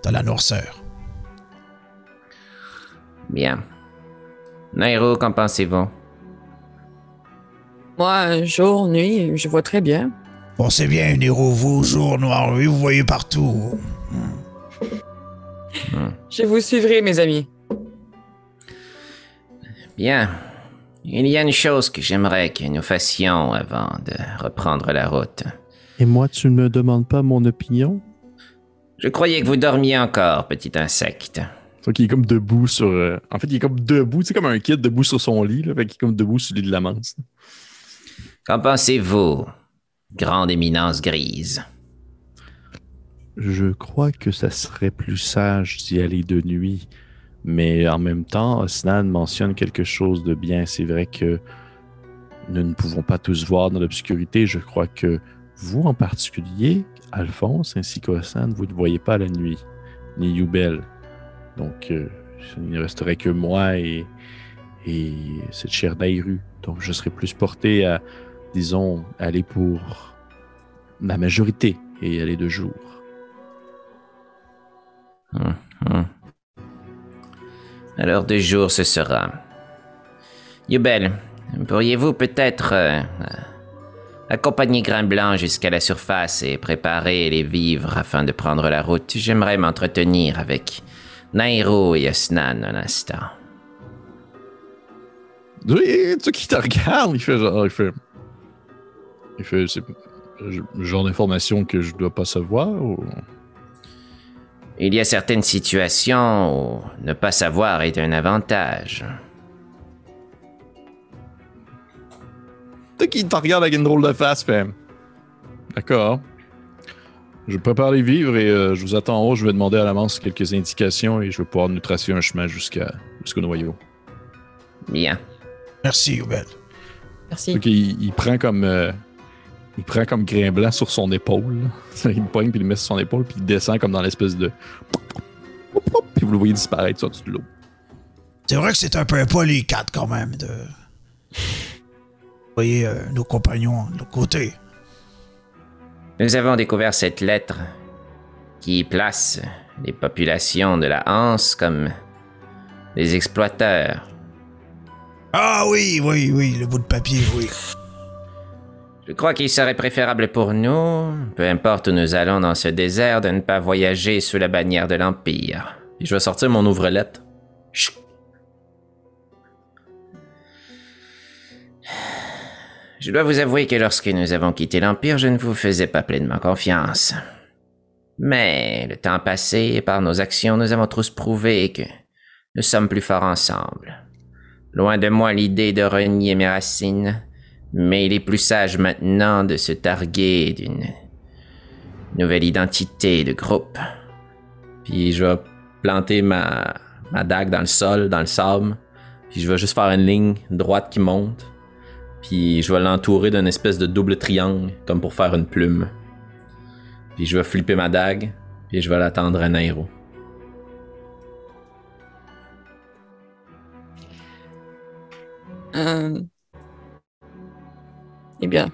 dans la noirceur. Bien. Nairo, qu'en pensez-vous? Moi, jour, nuit, je vois très bien. Bon, c'est bien, héros, vous, jour noir, oui, vous voyez partout. Je vous suivrai, mes amis. Bien. Il y a une chose que j'aimerais que nous fassions avant de reprendre la route. Et moi, tu ne me demandes pas mon opinion? Je croyais que vous dormiez encore, petit insecte. Donc, il est comme debout sur. euh, En fait, il est comme debout, c'est comme un kid debout sur son lit, là, fait qu'il est comme debout sur le lit de la manse. Qu'en pensez-vous, grande éminence grise? Je crois que ça serait plus sage d'y aller de nuit. Mais en même temps, Osnan mentionne quelque chose de bien. C'est vrai que nous ne pouvons pas tous voir dans l'obscurité. Je crois que vous en particulier, Alphonse, ainsi qu'Osnan, vous ne voyez pas la nuit, ni Youbel. Donc, euh, il ne resterait que moi et, et cette chère Nairu. Donc, je serais plus porté à, disons, aller pour ma majorité et aller de jour. Hum, hum. L'heure de jour, ce sera. Yubel, pourriez-vous peut-être euh, accompagner Grain Blanc jusqu'à la surface et préparer les vivres afin de prendre la route? J'aimerais m'entretenir avec Nairo et Osnan un instant. Oui, tu qui te regarde, il fait genre, il fait. Il fait, c'est genre d'information que je dois pas savoir ou? Il y a certaines situations où ne pas savoir est un avantage. Tu qui te regarde avec une drôle de face, fait. D'accord. Je prépare les vivres et euh, je vous attends en haut. Je vais demander à l'avance quelques indications et je vais pouvoir nous tracer un chemin jusqu'à jusqu'au noyau. Bien. Merci, Yubel. Merci. Ok, il, il prend comme. euh, il prend comme grain blanc sur son épaule. là. il le pogne puis il le met sur son épaule puis il descend comme dans l'espèce de. Puis vous le voyez disparaître sur de l'eau. C'est vrai que c'est un peu impoli, quand même, de. Vous voyez euh, nos compagnons de l'autre côté. Nous avons découvert cette lettre qui place les populations de la Hanse comme des exploiteurs. Ah oui, oui, oui, le bout de papier, oui. Je crois qu'il serait préférable pour nous, peu importe où nous allons dans ce désert, de ne pas voyager sous la bannière de l'Empire. Je vais sortir mon ouvrelette. Je dois vous avouer que lorsque nous avons quitté l'Empire, je ne vous faisais pas pleinement confiance. Mais le temps passé, et par nos actions, nous avons tous prouvé que nous sommes plus forts ensemble. Loin de moi l'idée de renier mes racines, mais il est plus sage maintenant de se targuer d'une nouvelle identité de groupe. Puis je vais planter ma, ma dague dans le sol, dans le sable. Puis je vais juste faire une ligne droite qui monte. Puis je vais l'entourer d'une espèce de double triangle, comme pour faire une plume. Puis je vais flipper ma dague, puis je vais l'attendre à Nairo. Euh, Eh bien,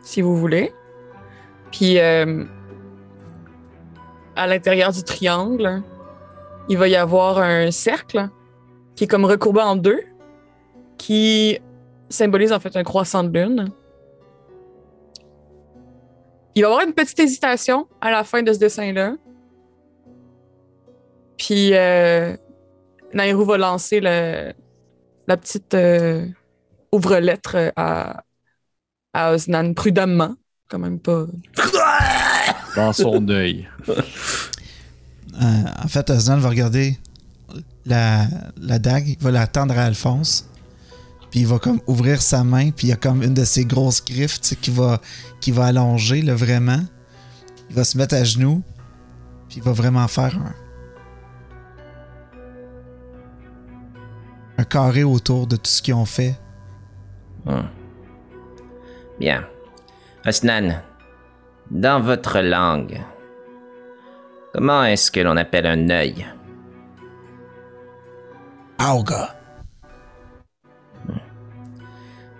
si vous voulez. Puis, euh, à l'intérieur du triangle, il va y avoir un cercle qui est comme recourbé en deux, qui symbolise en fait un croissant de lune. Il va y avoir une petite hésitation à la fin de ce dessin-là. Puis, euh, Nairou va lancer le, la petite euh, ouvre-lettre à, à Osnan prudemment. Quand même pas. Dans son œil. Euh, en fait, Osnan va regarder la, la dague, il va la tendre à Alphonse. Puis il va comme ouvrir sa main, puis il y a comme une de ses grosses griffes qui va, qui va allonger, là, vraiment. Il va se mettre à genoux, puis il va vraiment faire un. Un carré autour de tout ce qu'ils ont fait. Hmm. Bien. Osnan, dans votre langue, comment est-ce que l'on appelle un œil? Auga.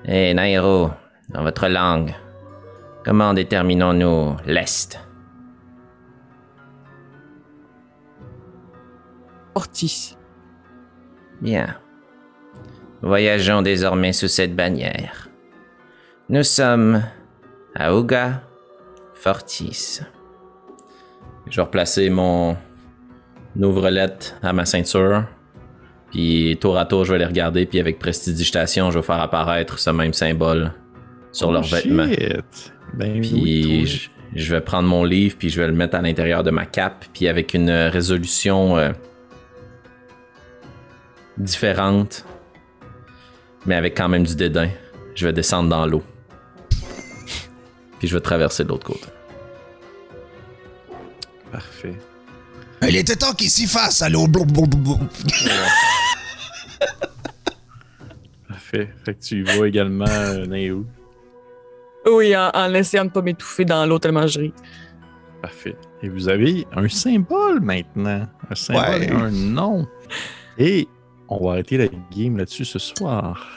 Et Nairo, dans votre langue, comment déterminons-nous l'Est? Ortis. Bien. Voyageons désormais sous cette bannière. Nous sommes à Ouga Fortis. Je vais replacer mon ouvrelette à ma ceinture. Puis tour à tour, je vais les regarder. Puis avec prestidigitation, je vais faire apparaître ce même symbole sur leurs Oh, vêtements. shit. Ben Puis oui, je, je vais prendre mon livre, puis je vais le mettre à l'intérieur de ma cape, puis avec une résolution euh, différente, mais avec quand même du dédain, je vais descendre dans l'eau. Puis je vais traverser de l'autre côté. Parfait. Il était temps qu'il s'y fasse, allô. blou, blou, blou, blou. Parfait. Fait que tu y vas également, euh, Naou. Oui, en, en essayant de pas m'étouffer dans ris. Parfait. Et vous avez un symbole maintenant. Un symbole Ouais. et un nom. Et on va arrêter la game là-dessus ce soir.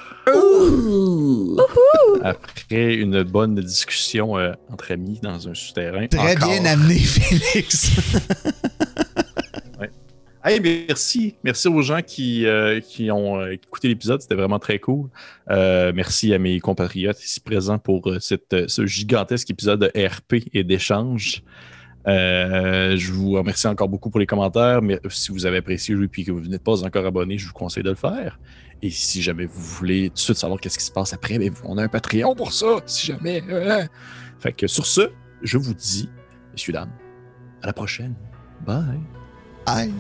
Après une bonne discussion euh, entre amis dans un souterrain. Très Encore. bien amené, Félix. Hey, merci. Merci aux gens qui, euh, qui ont euh, écouté l'épisode. C'était vraiment très cool. Euh, merci à mes compatriotes ici présents pour cette, ce gigantesque épisode de RP et d'échange. Je vous remercie encore beaucoup pour les commentaires. Mais si vous avez apprécié et que vous n'êtes pas encore abonné, je vous conseille de le faire. Et si jamais vous voulez tout de suite savoir qu'est-ce qui se passe après, ben, on a un Patreon pour ça, si jamais. euh. Fait que sur ce, je vous dis, messieurs, dames, à la prochaine. Bye. Aïe.